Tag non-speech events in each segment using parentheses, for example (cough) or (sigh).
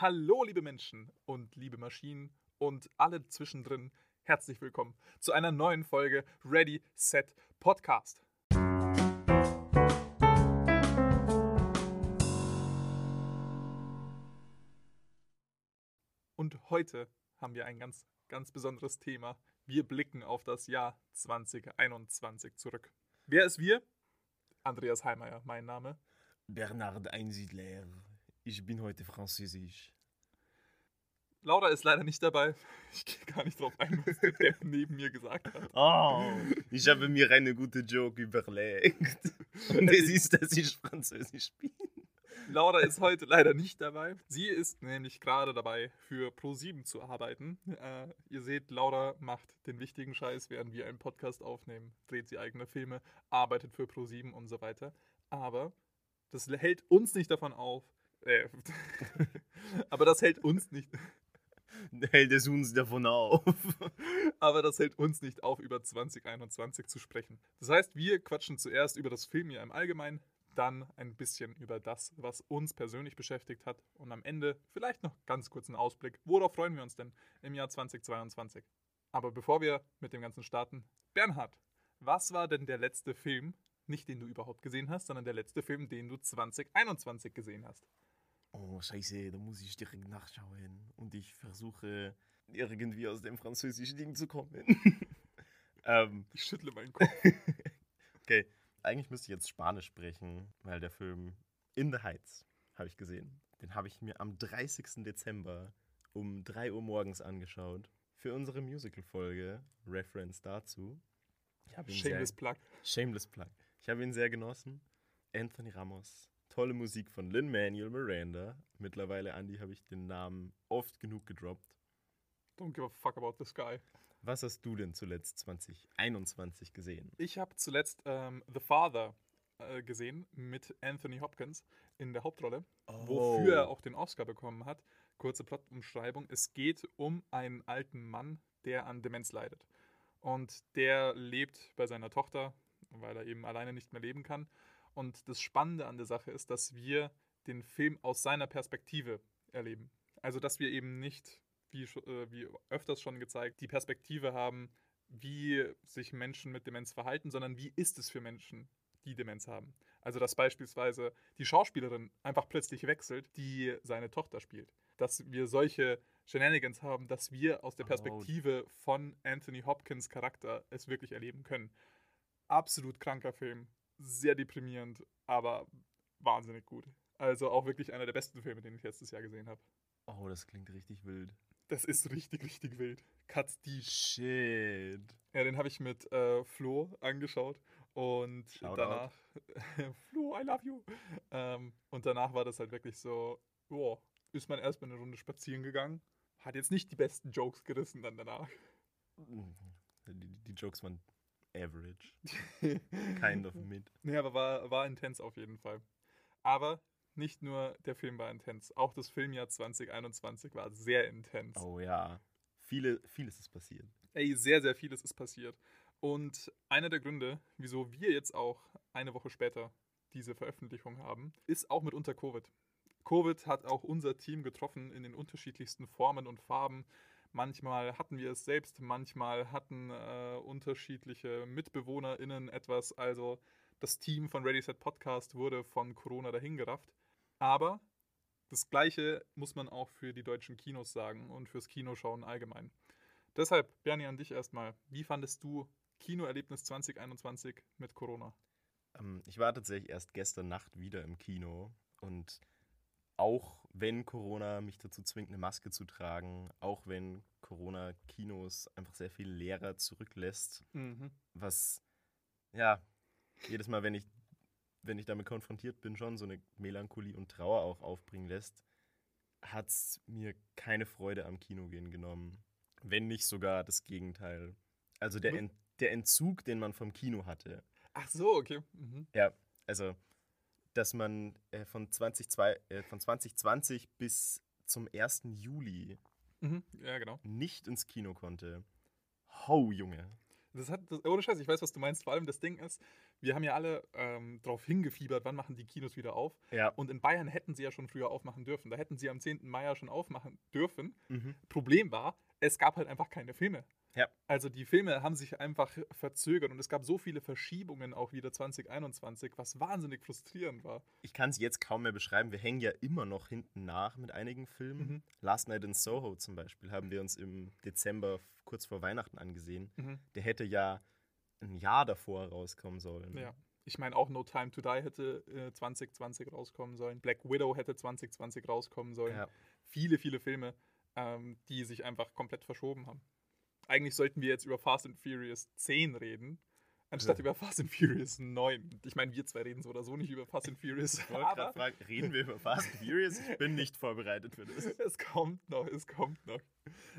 Hallo, liebe Menschen und liebe Maschinen und alle zwischendrin. Herzlich willkommen zu einer neuen Folge Ready, Set, Podcast. Und heute haben wir ein ganz, ganz besonderes Thema. Wir blicken auf das Jahr 2021 zurück. Wer ist wir? Andreas Heimeyer, mein Name. Bernard Einsiedler. Ich bin heute französisch. Laura ist leider nicht dabei. Ich gehe gar nicht drauf ein, was der neben mir gesagt hat. (laughs) Oh, ich habe mir eine gute Joke überlegt. Und es (laughs) ist, dass ich französisch bin. Laura ist heute leider nicht dabei. Sie ist nämlich gerade dabei, für Pro7 zu arbeiten. Äh, ihr seht, Laura macht den wichtigen Scheiß, während wir einen Podcast aufnehmen, dreht sie eigene Filme, arbeitet für Pro7 und so weiter. Aber das hält uns nicht davon auf. (laughs) Aber das hält uns nicht. Hält es uns davon auf. (laughs) aber das hält uns nicht auf, über 2021 zu sprechen. Das heißt, wir quatschen zuerst über das Filmjahr im Allgemeinen, dann ein bisschen über das, was uns persönlich beschäftigt hat und am Ende vielleicht noch ganz kurz einen Ausblick. Worauf freuen wir uns denn im Jahr 2022? Aber bevor wir mit dem Ganzen starten, Bernhard, was war denn der letzte Film, nicht den du überhaupt gesehen hast, sondern der letzte Film, den du 2021 gesehen hast? Oh, scheiße, da muss ich direkt nachschauen. Und ich versuche irgendwie aus dem französischen Ding zu kommen. (laughs) ähm, ich schüttle meinen Kopf. (laughs) okay, eigentlich müsste ich jetzt Spanisch sprechen, weil der Film In the Heights habe ich gesehen. Den habe ich mir am 30. Dezember um 3 Uhr morgens angeschaut. Für unsere Musical-Folge, Reference dazu. Shameless sehr, Plug. Shameless Plug. Ich habe ihn sehr genossen. Anthony Ramos. Tolle Musik von Lin-Manuel Miranda. Mittlerweile, Andy, habe ich den Namen oft genug gedroppt. Don't give a fuck about this guy. Was hast du denn zuletzt 2021 gesehen? Ich habe zuletzt ähm, The Father äh, gesehen mit Anthony Hopkins in der Hauptrolle, Oh. wofür er auch den Oscar bekommen hat. Kurze Plotumschreibung. Es geht um einen alten Mann, der an Demenz leidet. Und der lebt bei seiner Tochter, weil er eben alleine nicht mehr leben kann. Und das Spannende an der Sache ist, dass wir den Film aus seiner Perspektive erleben. Also, dass wir eben nicht, wie, äh, wie öfters schon gezeigt, die Perspektive haben, wie sich Menschen mit Demenz verhalten, sondern wie ist es für Menschen, die Demenz haben. Also, dass beispielsweise die Schauspielerin einfach plötzlich wechselt, die seine Tochter spielt. Dass wir solche Shenanigans haben, dass wir aus der. Perspektive von Anthony Hopkins Charakter es wirklich erleben können. Absolut kranker Film, sehr deprimierend, aber wahnsinnig gut. Also auch wirklich einer der besten Filme, den ich letztes Jahr gesehen habe. Oh, das klingt richtig wild. Das ist richtig, richtig wild. Cuts deep. Shit. Ja, den habe ich mit äh, Flo angeschaut und Shoutout. danach (laughs) Flo, I love you. Ähm, und danach war das halt wirklich so, boah, ist man erstmal eine Runde spazieren gegangen, hat jetzt nicht die besten Jokes gerissen dann danach. Die, die Jokes waren average. (laughs) Kind of mid. Nee, aber war, war intens auf jeden Fall. Aber nicht nur der Film war intens, auch das Filmjahr 2021 war sehr intens. Oh ja. Viele, vieles ist passiert. Ey, sehr, sehr vieles ist passiert. Und einer der Gründe, wieso wir jetzt auch eine Woche später diese Veröffentlichung haben, ist auch mitunter Covid. Covid hat auch unser Team getroffen in den unterschiedlichsten Formen und Farben. Manchmal hatten wir es selbst, manchmal hatten äh, unterschiedliche MitbewohnerInnen etwas. Also das Team von Ready Set Podcast wurde von Corona dahingerafft. Aber das Gleiche muss man auch für die deutschen Kinos sagen und fürs Kinoschauen allgemein. Deshalb, Bernie, an dich erstmal. Wie fandest du Kinoerlebnis 2021 mit Corona? Ähm, ich war tatsächlich erst gestern Nacht wieder im Kino und auch wenn Corona mich dazu zwingt, eine Maske zu tragen, auch wenn Corona Kinos einfach sehr viel leerer zurücklässt, Mhm. was ja jedes Mal, wenn ich, wenn ich damit konfrontiert bin, schon so eine Melancholie und Trauer auch aufbringen lässt, hat es mir keine Freude am Kinogehen genommen. Wenn nicht sogar das Gegenteil. Also der, Ent, der Entzug, den man vom Kino hatte. Ach so, okay. Mhm. Ja, also, dass man äh, von, 2002, äh, von 2020 bis zum 1. Juli Mhm. Ja, genau. nicht ins Kino konnte. Ho, Junge. Das hat, das, ohne Scheiß, ich weiß, was du meinst. Vor allem das Ding ist, wir haben ja alle ähm, darauf hingefiebert, wann machen die Kinos wieder auf. Ja. Und in Bayern hätten sie ja schon früher aufmachen dürfen. Da hätten sie am 10. Mai ja schon aufmachen dürfen. Mhm. Problem war, es gab halt einfach keine Filme. Ja. Also die Filme haben sich einfach verzögert und es gab so viele Verschiebungen auch wieder 2021, was wahnsinnig frustrierend war. Ich kann es jetzt kaum mehr beschreiben. Wir hängen ja immer noch hinten nach mit einigen Filmen. Mhm. Last Night in Soho zum Beispiel haben wir uns im Dezember kurz vor Weihnachten angesehen. Mhm. Der hätte ja ein Jahr davor rauskommen sollen. Ja. Ich meine, auch No Time to Die hätte äh, 2020 rauskommen sollen. Black Widow hätte 2020 rauskommen sollen. Ja. Viele, viele Filme, ähm, die sich einfach komplett verschoben haben. Eigentlich sollten wir jetzt über Fast and Furious 10 reden, anstatt Ja. über Fast and Furious 9. Ich meine, wir zwei reden so oder so nicht über Fast and Furious. Ich wollte gerade fragen, reden wir über Fast and Furious? Ich bin nicht vorbereitet für das. (laughs) es kommt noch, es kommt noch.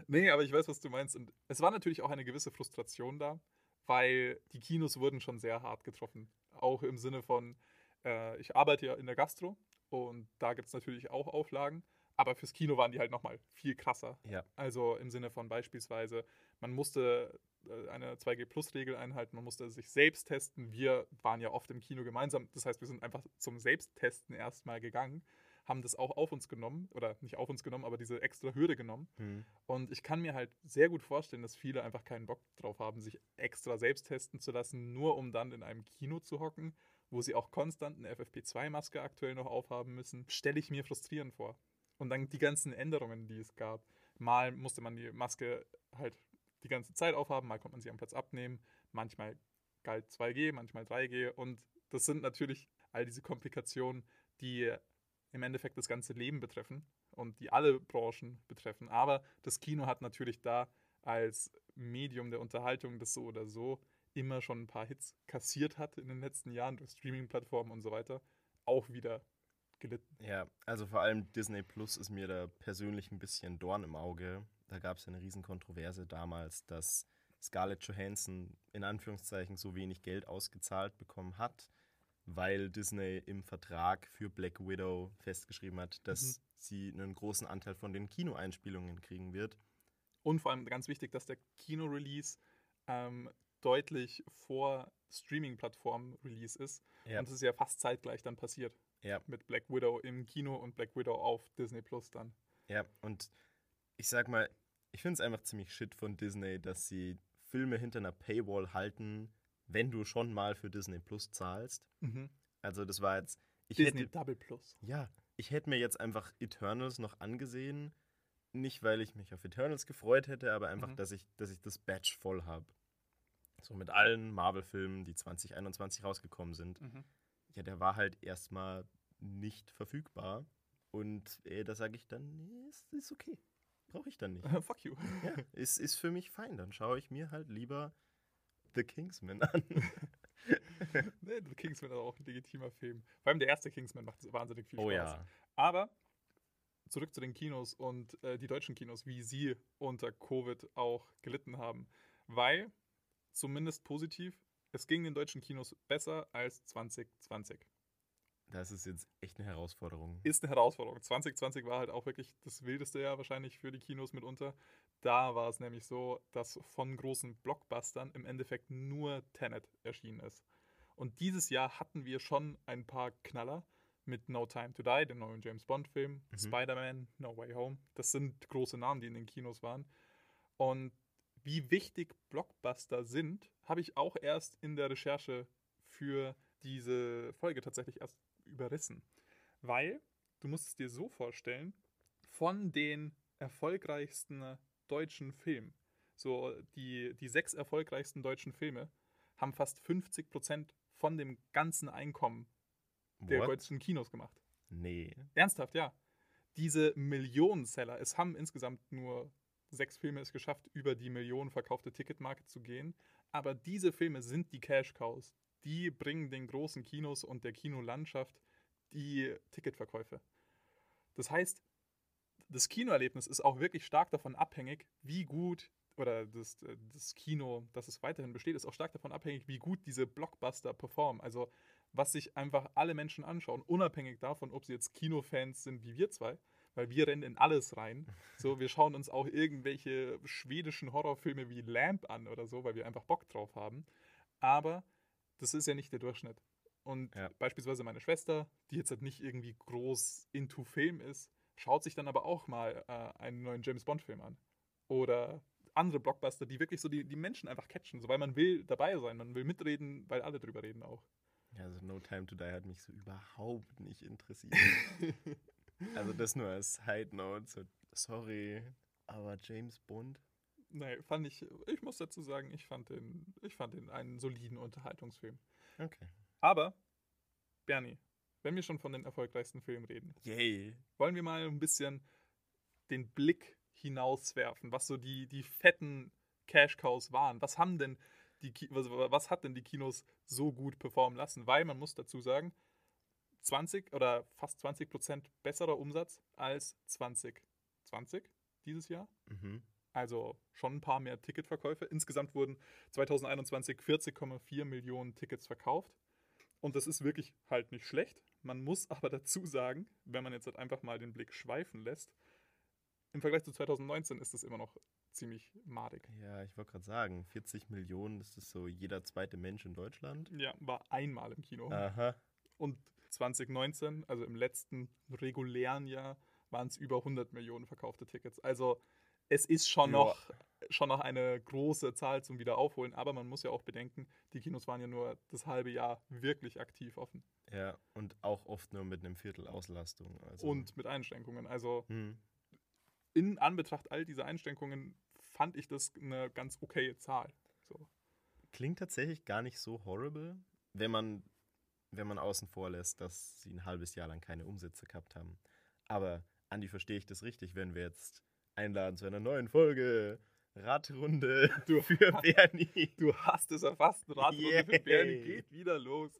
Nee, aber ich weiß, was du meinst. Und es war natürlich auch eine gewisse Frustration da, weil die Kinos wurden schon sehr hart getroffen. Auch im Sinne von, äh, ich arbeite ja in der Gastro und da gibt es natürlich auch Auflagen, aber fürs Kino waren die halt nochmal viel krasser. Ja. Also im Sinne von beispielsweise, man musste äh, eine 2G-Plus-Regel einhalten, man musste sich selbst testen. Wir waren ja oft im Kino gemeinsam, das heißt, wir sind einfach zum Selbsttesten erstmal gegangen, haben das auch auf uns genommen, oder nicht auf uns genommen, aber diese extra Hürde genommen. Hm. Und ich kann mir halt sehr gut vorstellen, dass viele einfach keinen Bock drauf haben, sich extra selbst testen zu lassen, nur um dann in einem Kino zu hocken, wo sie auch konstant eine FFP2-Maske aktuell noch aufhaben müssen. Stelle ich mir frustrierend vor. Und dann die ganzen Änderungen, die es gab. Mal musste man die Maske halt die ganze Zeit aufhaben, mal konnte man sie am Platz abnehmen, manchmal galt 2G, manchmal 3G. Und das sind natürlich all diese Komplikationen, die im Endeffekt das ganze Leben betreffen und die alle Branchen betreffen. Aber das Kino hat natürlich da als Medium der Unterhaltung, das so oder so immer schon ein paar Hits kassiert hat in den letzten Jahren durch Streaming-Plattformen und so weiter, auch wieder gelitten. Ja, also vor allem Disney Plus ist mir da persönlich ein bisschen Dorn im Auge. Da gab es ja eine riesen Kontroverse damals, dass Scarlett Johansson in Anführungszeichen so wenig Geld ausgezahlt bekommen hat, weil Disney im Vertrag für Black Widow festgeschrieben hat, dass sie einen großen Anteil von den Kinoeinspielungen kriegen wird. Und vor allem ganz wichtig, dass der Kino-Release ähm, deutlich vor Streaming-Plattform-Release ist. Ja. Und das ist ja fast zeitgleich dann passiert. Ja. Mit Black Widow im Kino und Black Widow auf Disney Plus dann. Ja, und ich sag mal, ich finde es einfach ziemlich shit von Disney, dass sie Filme hinter einer Paywall halten, wenn du schon mal für Disney Plus zahlst. Also das war jetzt, ich Disney hätte, Double Plus. ja, ich hätte mir jetzt einfach Eternals noch angesehen, nicht weil ich mich auf Eternals gefreut hätte, aber einfach, Mhm. dass ich, dass ich das Batch voll habe. So mit allen Marvel-Filmen, die 2021 rausgekommen sind. Ja, der war halt erstmal nicht verfügbar. Und äh, da sage ich dann, nee, ist, ist okay. Brauche ich dann nicht. (laughs) Fuck you. Ja, ist, ist für mich fein. Dann schaue ich mir halt lieber The Kingsman (laughs) an. nee, The Kingsman ist auch ein legitimer Film. Vor allem der erste Kingsman macht wahnsinnig viel Spaß. oh ja. Aber zurück zu den Kinos und äh, die deutschen Kinos, wie sie unter Covid auch gelitten haben. Weil, zumindest positiv, es ging den deutschen Kinos besser als 2020. Das ist jetzt echt eine Herausforderung. Ist eine Herausforderung. 2020 war halt auch wirklich das wildeste Jahr wahrscheinlich für die Kinos mitunter. Da war es nämlich so, dass von großen Blockbustern im Endeffekt nur Tenet erschienen ist. Und dieses Jahr hatten wir schon ein paar Knaller mit No Time to Die, dem neuen James Bond-Film, Mhm. Spider-Man, No Way Home. Das sind große Namen, die in den Kinos waren. Und wie wichtig Blockbuster sind, habe ich auch erst in der Recherche für diese Folge tatsächlich erst überrissen. Weil, du musst es dir so vorstellen, von den erfolgreichsten deutschen Filmen, so die, die sechs erfolgreichsten deutschen Filme, haben fast 50% von dem ganzen Einkommen der What? deutschen Kinos gemacht. Nee. Ernsthaft, ja. Diese Millionenseller, es haben insgesamt nur sechs Filme es geschafft, über die Millionen verkaufte Ticketmarke zu gehen. Aber diese Filme sind die Cash Cows. Die bringen den großen Kinos und der Kinolandschaft die Ticketverkäufe. Das heißt, das Kinoerlebnis ist auch wirklich stark davon abhängig, wie gut, oder das, das Kino, dass es weiterhin besteht, ist auch stark davon abhängig, wie gut diese Blockbuster performen. Also was sich einfach alle Menschen anschauen, unabhängig davon, ob sie jetzt Kinofans sind wie wir zwei weil wir rennen in alles rein. So, wir schauen uns auch irgendwelche schwedischen Horrorfilme wie Lamp an oder so, weil wir einfach Bock drauf haben. Aber das ist ja nicht der Durchschnitt. Und Ja. beispielsweise meine Schwester, die jetzt halt nicht irgendwie groß into Film ist, schaut sich dann aber auch mal äh, einen neuen James Bond-Film an. Oder andere Blockbuster, die wirklich so die, die Menschen einfach catchen, so weil man will dabei sein, man will mitreden, weil alle drüber reden auch. Ja, also No Time to Die hat mich so überhaupt nicht interessiert. (laughs) also das nur als Side Note. So, sorry, aber James Bond? Nee, fand ich, ich muss dazu sagen, ich fand den, ich fand den einen soliden Unterhaltungsfilm. Okay. Aber, Bernie, wenn wir schon von den erfolgreichsten Filmen reden, Yay. wollen wir mal ein bisschen den Blick hinauswerfen, was so die, die fetten Cash-Cows waren. Was haben denn die was, was hat denn die Kinos so gut performen lassen? Weil man muss dazu sagen, 20 oder fast 20 Prozent besserer Umsatz als 2020 dieses Jahr. Mhm. Also schon ein paar mehr Ticketverkäufe. Insgesamt wurden 2021 40,4 Millionen Tickets verkauft. Und das ist wirklich halt nicht schlecht. Man muss (laughs) aber dazu sagen, wenn man jetzt halt einfach mal den Blick schweifen lässt, im Vergleich zu 2019 ist das immer noch ziemlich madig. Ja, ich wollte gerade sagen, 40 Millionen, das ist so jeder zweite Mensch in Deutschland. Ja, war einmal im Kino. Aha. Und 2019, also im letzten regulären Jahr, waren es über 100 Millionen verkaufte Tickets. Also es ist schon Ja. noch, schon noch eine große Zahl zum Wiederaufholen, aber man muss ja auch bedenken, die Kinos waren ja nur das halbe Jahr wirklich aktiv offen Ja, und auch oft nur mit einem Viertel Auslastung. Also, und mit Einschränkungen. Also Hm. in Anbetracht all dieser Einschränkungen fand ich das eine ganz okaye Zahl. So. Klingt tatsächlich gar nicht so horrible, wenn man, wenn man außen vor lässt, dass sie ein halbes Jahr lang keine Umsätze gehabt haben. Aber, Andi, verstehe ich das richtig, wenn wir jetzt einladen zu einer neuen Folge Radrunde (laughs) Du- für (laughs) Bernie? Du hast es erfasst. Radrunde für Yay. Bernie geht wieder los.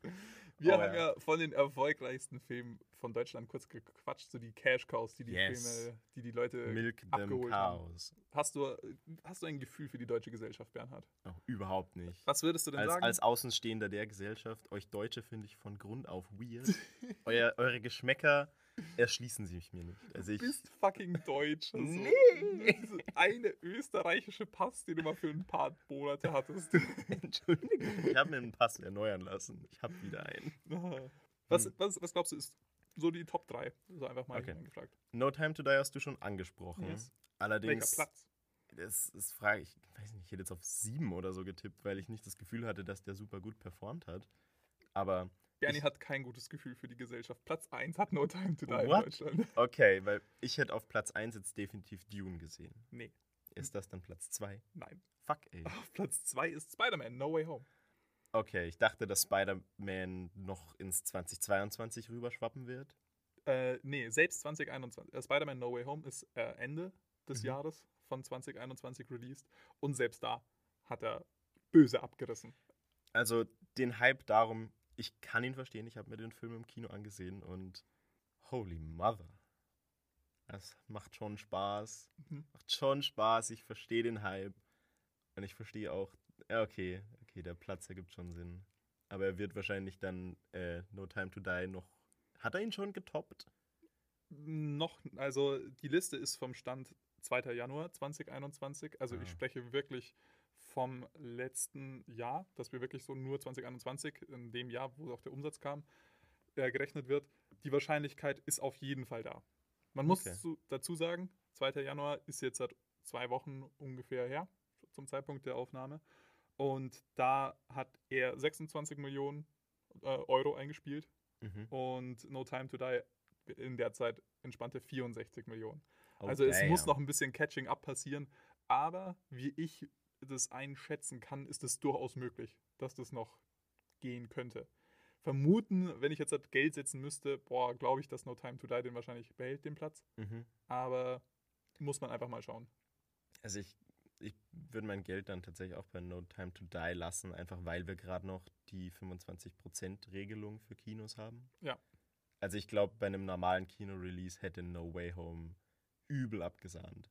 Wir Oh haben ja. ja. von den erfolgreichsten Filmen von Deutschland kurz gequatscht, so die Cash Cows, die die Yes. Filme, die die Leute Milk abgeholt haben. Hast du, hast du ein Gefühl für die deutsche Gesellschaft, Bernhard? Oh, überhaupt nicht. Was würdest du denn Als, sagen? als Außenstehender der Gesellschaft, euch Deutsche finde ich von Grund auf weird. (laughs) Euer, eure Geschmäcker erschließen sich mir nicht. Also du bist fucking deutsch. Also, Nee. Diese eine österreichische Pass, den du mal für ein paar Monate hattest. (laughs) Entschuldigung, ich habe mir einen Pass erneuern lassen. Ich habe wieder einen. (laughs) was, was, was glaubst du, ist so die Top 3? So einfach mal Okay. gefragt. No Time to Die hast du schon angesprochen. Yes. Allerdings, Welcher Platz? das, das frage ich, ich weiß nicht, ich hätte jetzt auf sieben oder so getippt, weil ich nicht das Gefühl hatte, dass der super gut performt hat. Aber Bernie Ich- hat kein gutes Gefühl für die Gesellschaft. Platz 1 hat No Time to Die in What? Deutschland. (laughs) okay, weil ich hätte auf Platz 1 jetzt definitiv Dune gesehen. Nee, Ist das dann Platz 2? nein. Fuck, ey. Auf Platz 2 ist Spider-Man, No Way Home. Okay, ich dachte, dass Spider-Man noch ins 2022 rüberschwappen wird. Äh, nee, selbst 2021. Äh, Spider-Man No Way Home ist äh, Ende des Mhm. Jahres von 2021 released. Und selbst da hat er böse abgerissen. Also den Hype darum, ich kann ihn verstehen. Ich habe mir den Film im Kino angesehen und holy mother. Das macht schon Spaß. Mhm. Macht schon Spaß. Ich verstehe den Hype. Und ich verstehe auch, okay, okay, der Platz ergibt schon Sinn. Aber er wird wahrscheinlich dann äh, No Time to Die noch. Hat er ihn schon getoppt? Noch, also die Liste ist vom Stand 2. Januar 2021. Also Ah. ich spreche wirklich vom letzten Jahr, dass wir wirklich so nur 2021, in dem Jahr, wo auch der Umsatz kam, äh, gerechnet wird. Die Wahrscheinlichkeit ist auf jeden Fall da. Man muss Okay. zu, dazu sagen, 2. Januar ist jetzt seit zwei Wochen ungefähr her, zum Zeitpunkt der Aufnahme. Und da hat er 26 Millionen äh, Euro eingespielt Mhm. und No Time to Die in der Zeit entspannte 64 Millionen. Oh, also es muss damn. noch ein bisschen Catching Up passieren, aber wie ich das einschätzen kann, ist es durchaus möglich, dass das noch gehen könnte. Vermuten, wenn ich jetzt halt Geld setzen müsste, boah, glaube ich, dass No Time to Die den wahrscheinlich behält, den Platz. Mhm. Aber muss man einfach mal schauen. Also ich, ich würde mein Geld dann tatsächlich auch bei No Time to Die lassen, einfach weil wir gerade noch die 25%-Regelung für Kinos haben. Ja. Also ich glaube, bei einem normalen Kino-Release hätte No Way Home übel abgesahnt.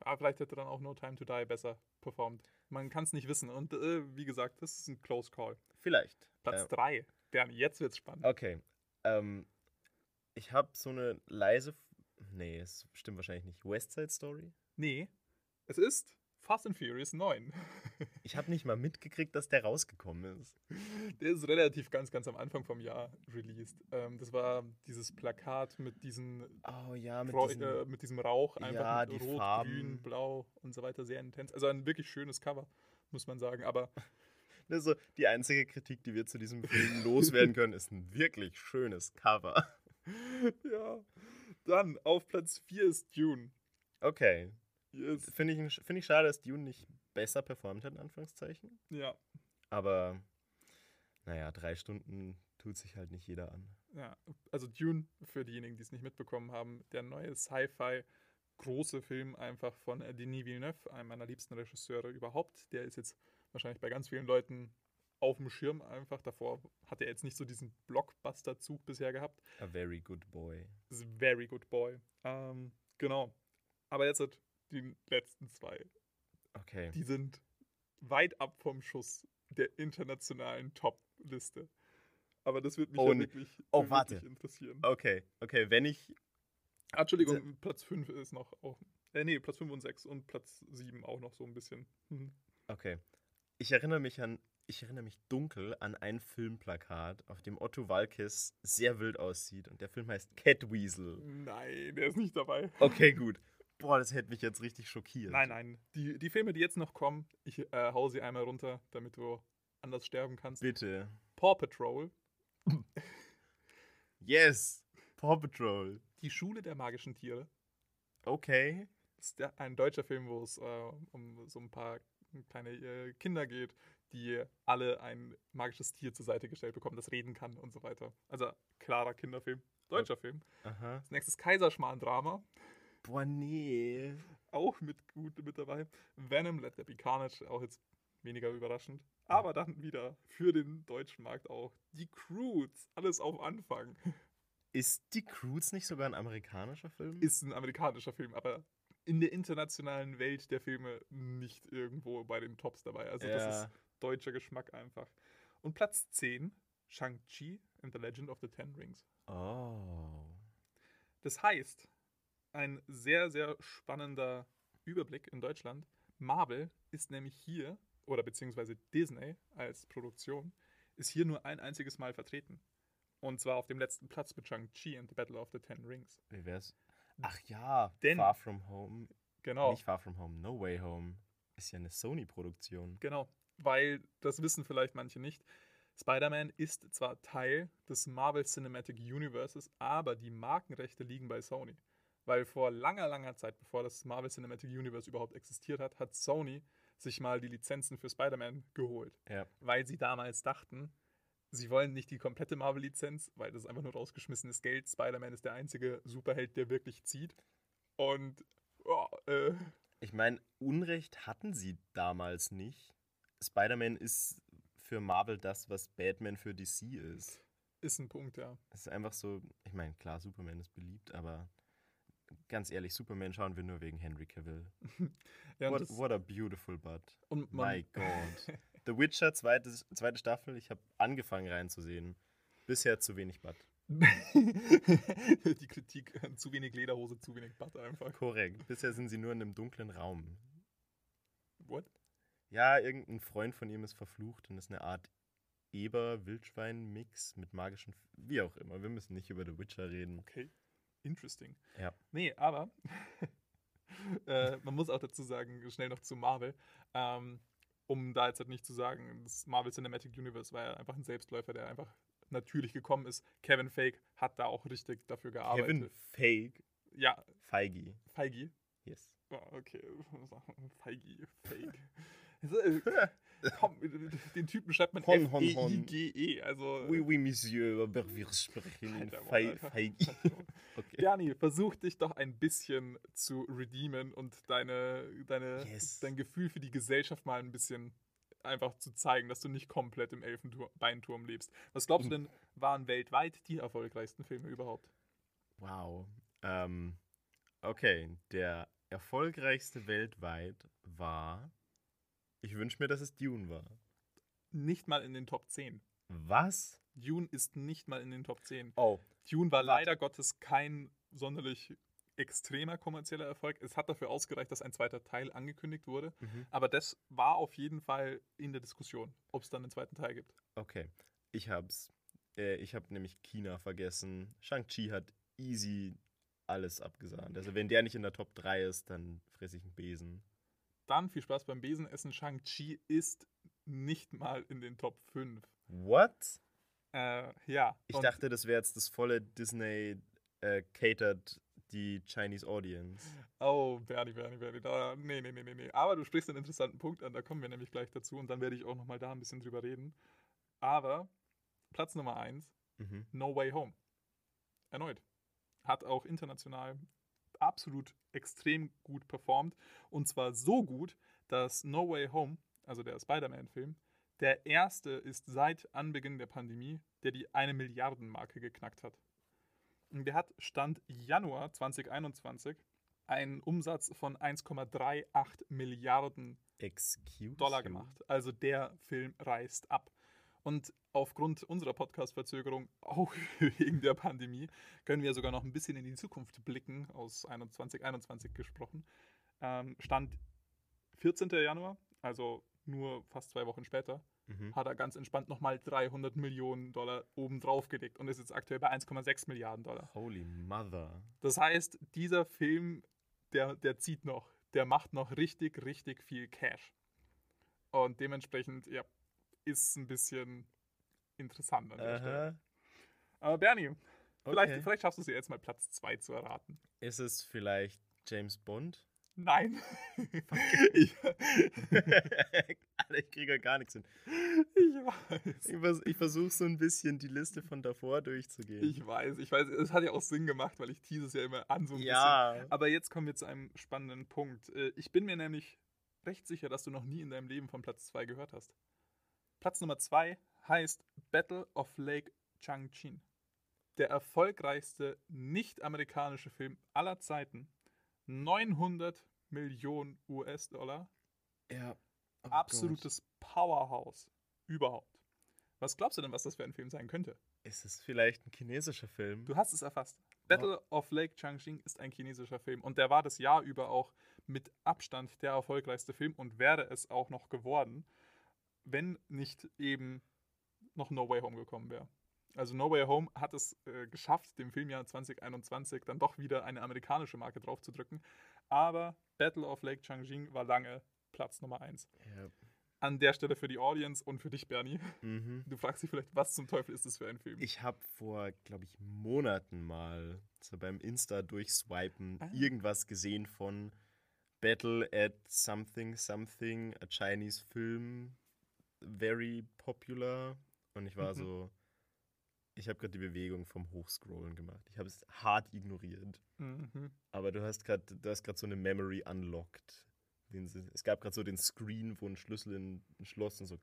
Aber vielleicht hätte dann auch No Time to Die besser performt. Man kann es nicht wissen. Und äh, wie gesagt, das ist ein Close Call. Vielleicht. Platz Äh, 3. Bernie, jetzt wird's spannend. okay. Ähm, ich habe so eine leise Nee, es stimmt wahrscheinlich nicht. West Side Story? Nee, es ist Fast and Furious 9. Ich habe nicht mal mitgekriegt, dass der rausgekommen ist. Der ist relativ ganz, ganz am Anfang vom Jahr released. Ähm, das war dieses Plakat mit diesen Oh ja, mit Rau- diesen, äh, mit diesem Rauch, einfach Ja, mit die Rot, Farben. Grün, Blau und so weiter, sehr intens. Also ein wirklich schönes Cover, muss man sagen. Aber Das (laughs) ist so die einzige Kritik, die wir zu diesem Film (laughs) loswerden können, ist ein wirklich schönes Cover. ja. Dann auf Platz 4 ist Dune. Okay. Yes. Finde ich, find ich schade, dass Dune nicht besser performt hat, in Anführungszeichen. Ja. Aber naja, drei Stunden tut sich halt nicht jeder an. Ja, also Dune, für diejenigen, die es nicht mitbekommen haben, der neue Sci-Fi große Film einfach von Denis Villeneuve, einem meiner liebsten Regisseure überhaupt. Der ist jetzt wahrscheinlich bei ganz vielen Leuten auf dem Schirm einfach. Davor hat er jetzt nicht so diesen Blockbuster-Zug bisher gehabt. A very good boy. A very good boy. Ähm, genau. Aber jetzt hat die letzten zwei. Okay. Die sind weit ab vom Schuss der internationalen Top-Liste. Aber das wird mich Oh, ja wirklich, oh, wirklich warte. interessieren. Okay, okay, wenn ich. Ah, Entschuldigung, Platz 5 ist noch auch. Äh, nee, Platz 5 und 6 und Platz 7 auch noch so ein bisschen. Mhm. Okay. Ich erinnere mich an. Ich erinnere mich dunkel an ein Filmplakat, auf dem Otto Walkes sehr wild aussieht. Und der Film heißt Catweasel. Nein, der ist nicht dabei. Okay, gut. Boah, das hätte mich jetzt richtig schockiert. Nein, nein. Die, die Filme, die jetzt noch kommen, ich äh, hau sie einmal runter, damit du anders sterben kannst. Bitte. Paw Patrol, (laughs) Yes! Paw Patrol. Die Schule der magischen Tiere. Okay. Das ist der, ein deutscher Film, wo es äh, um so ein paar kleine äh, Kinder geht, die alle ein magisches Tier zur Seite gestellt bekommen, das reden kann und so weiter. Also klarer Kinderfilm. Deutscher Film. Aha. Das nächste ist Kaiserschmarrn-Drama. Boah, nee. auch mit gut mit dabei. Venom, Let There Be Carnage, auch jetzt weniger überraschend. Aber dann wieder für den deutschen Markt auch die Croods, alles auf Anfang. Ist Die Croods nicht sogar ein amerikanischer Film? Ist ein amerikanischer Film, aber in der internationalen Welt der Filme nicht irgendwo bei den Tops dabei. Also das Ja. ist deutscher Geschmack einfach. Und Platz 10, Shang-Chi and the Legend of the Ten Rings. Oh. Das heißt, ein sehr, sehr spannender Überblick in Deutschland. Marvel ist nämlich hier, oder beziehungsweise Disney als Produktion, ist hier nur ein einziges Mal vertreten. Und zwar auf dem letzten Platz mit Shang-Chi and the Battle of the Ten Rings. Wie wär's? Ach ja, Denn- Far From Home. Genau, Nicht Far From Home, No Way Home. Ist ja eine Sony-Produktion. genau. Weil, das wissen vielleicht manche nicht, Spider-Man ist zwar Teil des Marvel Cinematic Universes, aber die Markenrechte liegen bei Sony. Weil vor langer, langer Zeit, bevor das Marvel Cinematic Universe überhaupt existiert hat, hat Sony sich mal die Lizenzen für Spider-Man geholt. Ja. Weil sie damals dachten, sie wollen nicht die komplette Marvel-Lizenz, weil das ist einfach nur rausgeschmissenes Geld. Spider-Man ist der einzige Superheld, der wirklich zieht. Und ja, äh, Ich meine, Unrecht hatten sie damals nicht. Spider-Man ist für Marvel das, was Batman für DC ist. ist ein Punkt, ja. Es ist einfach so, ich meine, klar, Superman ist beliebt, aber ganz ehrlich, Superman schauen wir nur wegen Henry Cavill. (laughs) ja What, what a beautiful butt. und My God. The Witcher, zweite, zweite Staffel, ich habe angefangen reinzusehen. Bisher zu wenig Butt. (laughs) die Kritik, (laughs) zu wenig Lederhose, zu wenig Butt einfach. Korrekt. Bisher sind sie nur in einem dunklen Raum. What? Ja, irgendein Freund von ihm ist verflucht und ist eine Art Eber-Wildschwein-Mix mit magischen. Wie auch immer. Wir müssen nicht über The Witcher reden. Okay, interesting. Ja. Nee, aber (laughs) äh, man muss auch dazu sagen, schnell noch zu Marvel, ähm, um da jetzt halt nicht zu sagen, das Marvel Cinematic Universe war ja einfach ein Selbstläufer, der einfach natürlich gekommen ist. Kevin Fake hat da auch richtig dafür gearbeitet. Kevin Fake. Ja, Feige. Feigi. Yes. Oh, okay, (laughs) Feigi, Fake. (laughs) (laughs) Also, äh, Komm, den Typen schreibt man Hon, hon, hon. F-E-I-G-E. Also, Oui, oui, Monsieur, aber wir sprechen in Alter, Fei- Alter. Feige. (laughs) Okay. Bernie, versuch dich doch ein bisschen zu redeemen und deine, deine, Yes. dein Gefühl für die Gesellschaft mal ein bisschen einfach zu zeigen, dass du nicht komplett im Elfenbeinturm lebst. Was glaubst du denn, waren weltweit die erfolgreichsten Filme überhaupt? Wow. Ähm, okay, der erfolgreichste weltweit war. Ich wünsche mir, dass es Dune war. Nicht mal in den Top 10. Was? Dune ist nicht mal in den Top 10. Oh. Dune war Warte. leider Gottes kein sonderlich extremer kommerzieller Erfolg. Es hat dafür ausgereicht, dass ein zweiter Teil angekündigt wurde. Mhm. Aber das war auf jeden Fall in der Diskussion, ob es dann einen zweiten Teil gibt. Okay, ich hab's. Äh, ich habe nämlich China vergessen. Shang-Chi hat easy alles abgesahnt. Also wenn der nicht in der Top 3 ist, dann fresse ich einen Besen. Dann viel Spaß beim Besenessen. Shang-Chi ist nicht mal in den Top 5. What? Äh, ja. Ich dachte, das wäre jetzt das volle Disney äh, catered die Chinese Audience. Oh, Bernie, Bernie, Bernie. Da, nee, nee, nee, nee, nee. Aber du sprichst einen interessanten Punkt an, da kommen wir nämlich gleich dazu und dann werde ich auch nochmal da ein bisschen drüber reden. Aber Platz Nummer 1, Mhm. No Way Home. Erneut. Hat auch international absolut extrem gut performt. Und zwar so gut, dass No Way Home, also der Spider-Man-Film, der erste ist seit Anbeginn der Pandemie, der die eine Milliarden-Marke geknackt hat. Und der hat Stand Januar 2021 einen Umsatz von 1,38 Milliarden Excuse Dollar gemacht. Also der Film reißt ab. Und aufgrund unserer Podcast-Verzögerung, auch (laughs) wegen der Pandemie, können wir sogar noch ein bisschen in die Zukunft blicken, aus 2021 gesprochen. Ähm, Stand 14. Januar, also nur fast zwei Wochen später, Mhm. hat er ganz entspannt nochmal 300 Millionen Dollar obendrauf gelegt und ist jetzt aktuell bei 1,6 Milliarden Dollar. Holy mother. Das heißt, dieser Film, der, der zieht noch, der macht noch richtig, richtig viel Cash. Und dementsprechend, ja, ist ein bisschen interessant an der Stelle. Aha. Aber Bernie, vielleicht, Okay. vielleicht schaffst du es ja jetzt mal Platz 2 zu erraten. Ist es vielleicht James Bond? Nein. ich, (laughs) ich kriege ja gar nichts hin. ich weiß. Ich, vers ich versuche so ein bisschen die Liste von davor durchzugehen. Ich weiß, ich weiß. Es hat ja auch Sinn gemacht, weil ich tease es ja immer an so ein bisschen. ja. Aber jetzt kommen wir zu einem spannenden Punkt. Äh, Ich bin mir nämlich recht sicher, dass du noch nie in deinem Leben von Platz 2 gehört hast. Platz Nummer 2 heißt Battle of Lake Changchin. Der erfolgreichste nicht-amerikanische Film aller Zeiten. 900 Millionen US-Dollar. ja. Oh Absolutes Powerhouse überhaupt. Was glaubst du denn, was das für ein Film sein könnte? Gott. Ist es vielleicht ein chinesischer Film? Du hast es erfasst. Battle of Lake Changxing ist ein chinesischer Film und der war das Jahr über auch mit Abstand der erfolgreichste Film und wäre es auch noch geworden, wenn nicht eben noch No Way Home gekommen wäre. Also No Way Home hat es äh, geschafft, dem Filmjahr 2021 dann doch wieder eine amerikanische Marke draufzudrücken, aber Battle of Lake Changxing war lange Platz Nummer 1. Ja. An der Stelle für die Audience und für dich, Bernie. Mhm. Du fragst dich vielleicht, was zum Teufel ist das für ein Film? Ich habe vor, glaube ich, Monaten mal so beim Insta durchswipen Ah. irgendwas gesehen von Battle at something something, a Chinese film, very popular. Und ich war Mhm. so, ich habe gerade die Bewegung vom Hochscrollen gemacht. Ich habe es hart ignoriert. Mhm. Aber du hast gerade, du hast gerade so eine Memory unlocked. Den Es gab gerade so den Screen, wo ein Schlüssel in ein Schloss und so,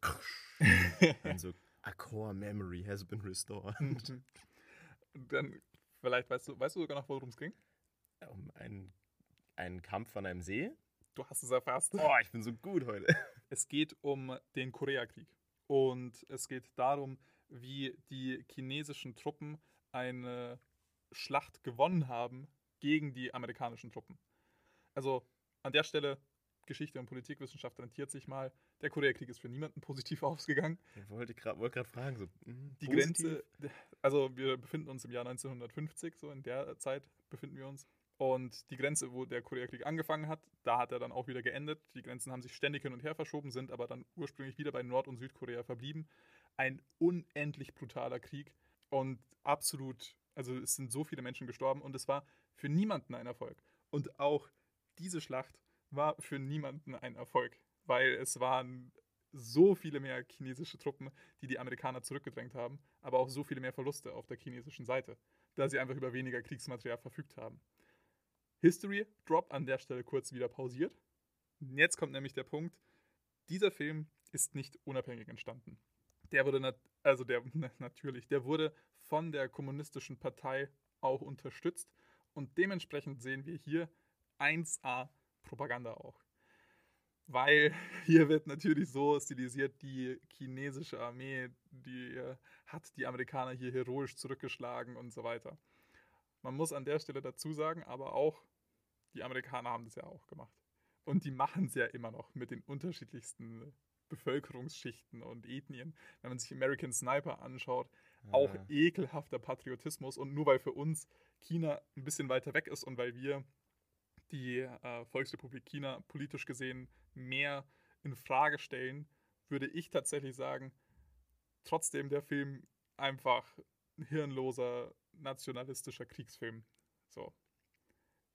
(laughs) und so, a core memory has been restored. Mhm. Und dann, vielleicht weißt du, weißt du sogar noch, worum es ging? Um einen, einen Kampf an einem See. Du hast es erfasst. Oh, ich bin so gut heute. Es geht um den Koreakrieg. Und es geht darum, wie die chinesischen Truppen eine Schlacht gewonnen haben gegen die amerikanischen Truppen. Also an der Stelle, Geschichte und Politikwissenschaft rentiert sich mal. Der Koreakrieg ist für niemanden positiv (laughs) ausgegangen. Ich wollte gerade wollte grad fragen, so, mhm, Die positiv? Grenze, also wir befinden uns im Jahr 1950, so in der Zeit befinden wir uns. Und die Grenze, wo der Koreakrieg angefangen hat, da hat er dann auch wieder geendet. Die Grenzen haben sich ständig hin und her verschoben, sind aber dann ursprünglich wieder bei Nord- und Südkorea verblieben. Ein unendlich brutaler Krieg und absolut, also es sind so viele Menschen gestorben und es war für niemanden ein Erfolg. Und auch diese Schlacht war für niemanden ein Erfolg, weil es waren so viele mehr chinesische Truppen, die die Amerikaner zurückgedrängt haben, aber auch so viele mehr Verluste auf der chinesischen Seite, da sie einfach über weniger Kriegsmaterial verfügt haben. History Drop an der Stelle kurz wieder pausiert. Jetzt kommt nämlich der Punkt, dieser Film ist nicht unabhängig entstanden. Der wurde, nat also der, na, (laughs) natürlich, der wurde von der kommunistischen Partei auch unterstützt und dementsprechend sehen wir hier 1A Propaganda auch. Weil (laughs) hier wird natürlich so stilisiert, die chinesische Armee, die äh, hat die Amerikaner hier heroisch zurückgeschlagen und so weiter. Man muss an der Stelle dazu sagen, aber auch die Amerikaner haben das ja auch gemacht. Und die machen es ja immer noch mit den unterschiedlichsten Bevölkerungsschichten und Ethnien. Wenn man sich American Sniper anschaut, auch Ah. ekelhafter Patriotismus. Und nur weil für uns China ein bisschen weiter weg ist und weil wir die äh, Volksrepublik China politisch gesehen mehr in Frage stellen, würde ich tatsächlich sagen, trotzdem der Film einfach ein hirnloser nationalistischer Kriegsfilm. So.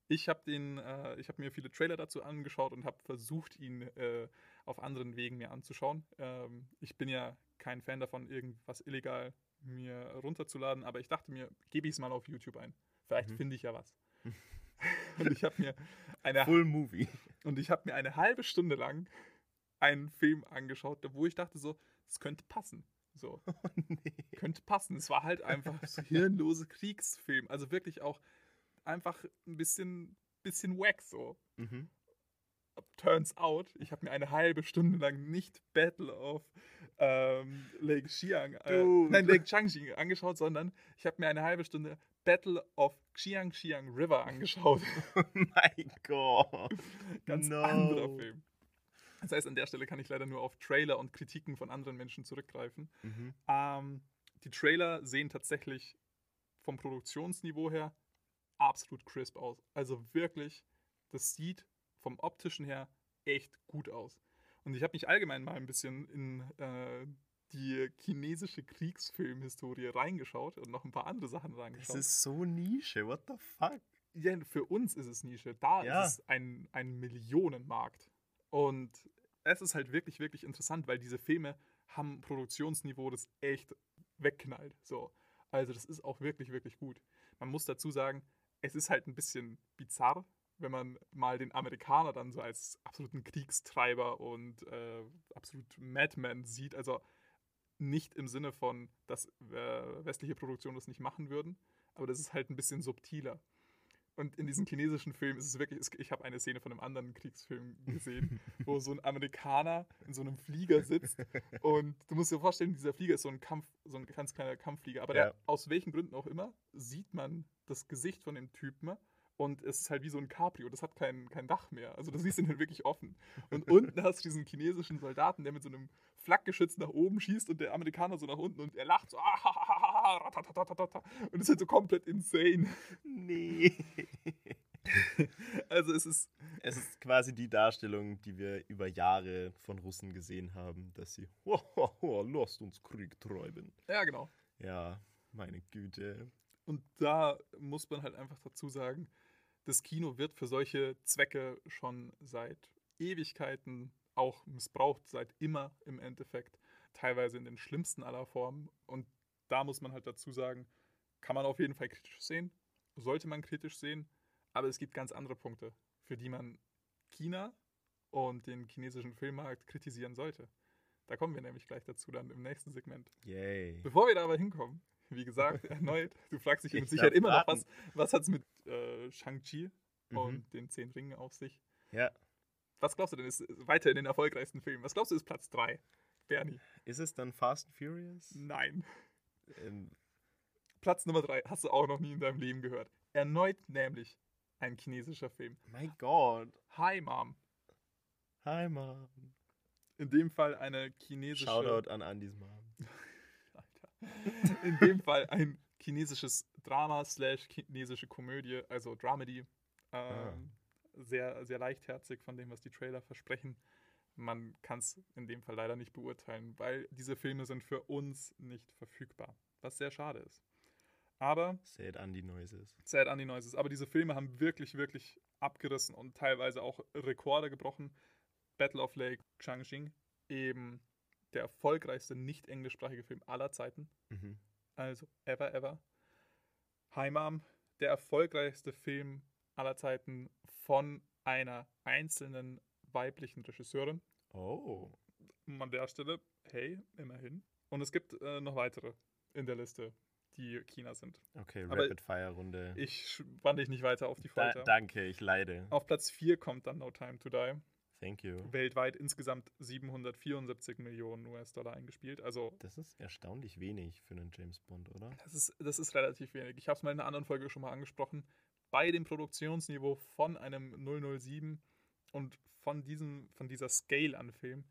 Ich habe den, äh, ich habe mir viele Trailer dazu angeschaut und habe versucht, ihn äh, auf anderen Wegen mir anzuschauen. Ähm, ich bin ja kein Fan davon, irgendwas illegal mir runterzuladen, aber ich dachte mir, gebe ich es mal auf YouTube ein. Vielleicht Mhm. finde ich ja was. (laughs) und ich habe mir eine Full Movie. und ich habe mir eine halbe Stunde lang einen Film angeschaut, wo ich dachte so, das könnte passen. So, (laughs) nee. könnte passen. Es war halt einfach so hirnlose Kriegsfilm. Also wirklich auch einfach ein bisschen, bisschen wack so. Mhm. Turns out, ich habe mir eine halbe Stunde lang nicht Battle of ähm, Lake Xiang, äh, nein, Lake Changxing angeschaut, sondern ich habe mir eine halbe Stunde Battle of Xiang River angeschaut. (laughs) Oh mein Gott. Ganz No. anderer Film. Das heißt, an der Stelle kann ich leider nur auf Trailer und Kritiken von anderen Menschen zurückgreifen. Mhm. Ähm, die Trailer sehen tatsächlich vom Produktionsniveau her absolut crisp aus. Also wirklich, das sieht vom optischen her echt gut aus. Und ich habe mich allgemein mal ein bisschen in äh, die chinesische Kriegsfilmhistorie reingeschaut und noch ein paar andere Sachen Das reingeschaut. ist so Nische. What the fuck? ja, für uns ist es Nische. Da Ja. ist es ein, ein Millionenmarkt. Und es ist halt wirklich, wirklich interessant, weil diese Filme haben ein Produktionsniveau, das echt wegknallt. So. Also das ist auch wirklich, wirklich gut. Man muss dazu sagen, es ist halt ein bisschen bizarr, wenn man mal den Amerikaner dann so als absoluten Kriegstreiber und äh, absolut Madman sieht. Also nicht im Sinne von, dass äh, westliche Produktionen das nicht machen würden, aber das ist halt ein bisschen subtiler. Und in diesen chinesischen Filmen ist es wirklich, ich habe eine Szene von einem anderen Kriegsfilm gesehen, (laughs) wo so ein Amerikaner in so einem Flieger sitzt. Und du musst dir vorstellen, dieser Flieger ist so ein Kampf, so ein ganz kleiner Kampfflieger, aber Ja. der, aus welchen Gründen auch immer, sieht man das Gesicht von dem Typen. Und es ist halt wie so ein Cabrio, das hat kein, kein Dach mehr, also du siehst ihn halt wirklich offen. Und unten hast du diesen chinesischen Soldaten, der mit so einem Flakgeschütz nach oben schießt und der Amerikaner so nach unten und er lacht so, ah, ratatatatata, und ist halt so komplett insane. Nee. (laughs) Also es ist, Es ist quasi die Darstellung, die wir über Jahre von Russen gesehen haben, dass sie, (laughs) lasst uns Krieg treiben. ja genau. Ja, meine Güte. Und da muss man halt einfach dazu sagen, das Kino wird für solche Zwecke schon seit Ewigkeiten auch missbraucht, seit immer im Endeffekt, teilweise in den schlimmsten aller Formen. Und da muss man halt dazu sagen, kann man auf jeden Fall kritisch sehen, sollte man kritisch sehen, aber es gibt ganz andere Punkte, für die man China und den chinesischen Filmmarkt kritisieren sollte. Da kommen wir nämlich gleich dazu dann im nächsten Segment. Yay. Bevor wir da aber hinkommen, wie gesagt, (laughs) erneut, du fragst dich Ich mit Sicherheit immer noch, was, was hat es mit äh, Shang-Chi Mhm. und den Zehn Ringen auf sich? Ja. Was glaubst du denn ist weiter in den erfolgreichsten Filmen? Was glaubst du ist Platz 3? Bernie? Ist es dann Fast and Furious? Nein. Ähm, Platz Nummer 3 hast du auch noch nie in deinem Leben gehört. Erneut nämlich ein chinesischer Film. mein Gott. Hi Mom. Hi, Mom. In dem Fall eine chinesische. Shoutout an Andys Mom. Alter. In dem Fall ein chinesisches Drama slash chinesische Komödie, also Dramedy. Ähm, Sehr, sehr leichtherzig von dem, was die Trailer versprechen. Man kann es in dem Fall leider nicht beurteilen, weil diese Filme sind für uns nicht verfügbar, was sehr schade ist. Aber Sad Andy Noises. Sad Andy Noises. Aber diese Filme haben wirklich, wirklich abgerissen und teilweise auch Rekorde gebrochen. Battle of Lake Changxing, eben der erfolgreichste nicht englischsprachige Film aller Zeiten. Mhm. Also ever, ever. Hi Mom, der erfolgreichste Film aller Zeiten von einer einzelnen weiblichen Regisseurin. Oh. An der Stelle, hey, immerhin. Und es gibt äh, noch weitere in der Liste, die China sind. Okay, Aber Rapid Fire Runde. Ich spann dich nicht weiter auf die Da, Folter. danke, ich leide. Auf Platz 4 kommt dann No Time to Die. Thank you. Weltweit insgesamt 774 Millionen US-Dollar eingespielt. Also Das ist erstaunlich wenig für einen James Bond, oder? das ist, das ist relativ wenig. Ich habe es mal in einer anderen Folge schon mal angesprochen. Bei dem Produktionsniveau von einem 007 und von, diesem, von dieser Scale an Film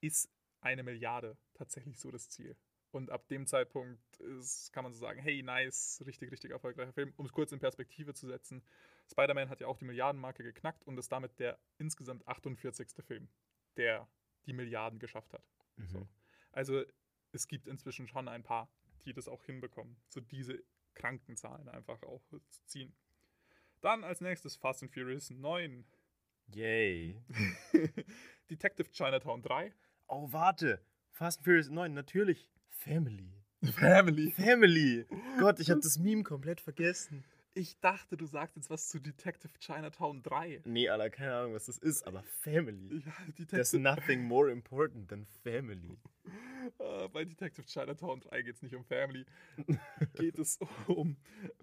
ist eine Milliarde tatsächlich so das Ziel. Und ab dem Zeitpunkt ist, kann man so sagen, hey, nice, richtig, richtig erfolgreicher Film. Um es kurz in Perspektive zu setzen, Spider-Man hat ja auch die Milliardenmarke geknackt und ist damit der insgesamt 48. Film, der die Milliarden geschafft hat. So. Mhm. Also es gibt inzwischen schon ein paar, die das auch hinbekommen, so diese kranken Zahlen einfach auch zu ziehen. Dann als nächstes Fast and Furious 9. Yay. (laughs) Detective Chinatown 3. Oh, warte. Fast and Furious 9, natürlich. Family. Family. Family. (laughs) Gott, ich habe das Meme komplett vergessen. Ich dachte, du sagst jetzt was zu Detective Chinatown 3. Nee, Alter, keine Ahnung, was das ist, aber Family. Ja, There's nothing more important than Family. äh, (laughs) bei Detective Chinatown 3 geht es nicht um Family. geht es um,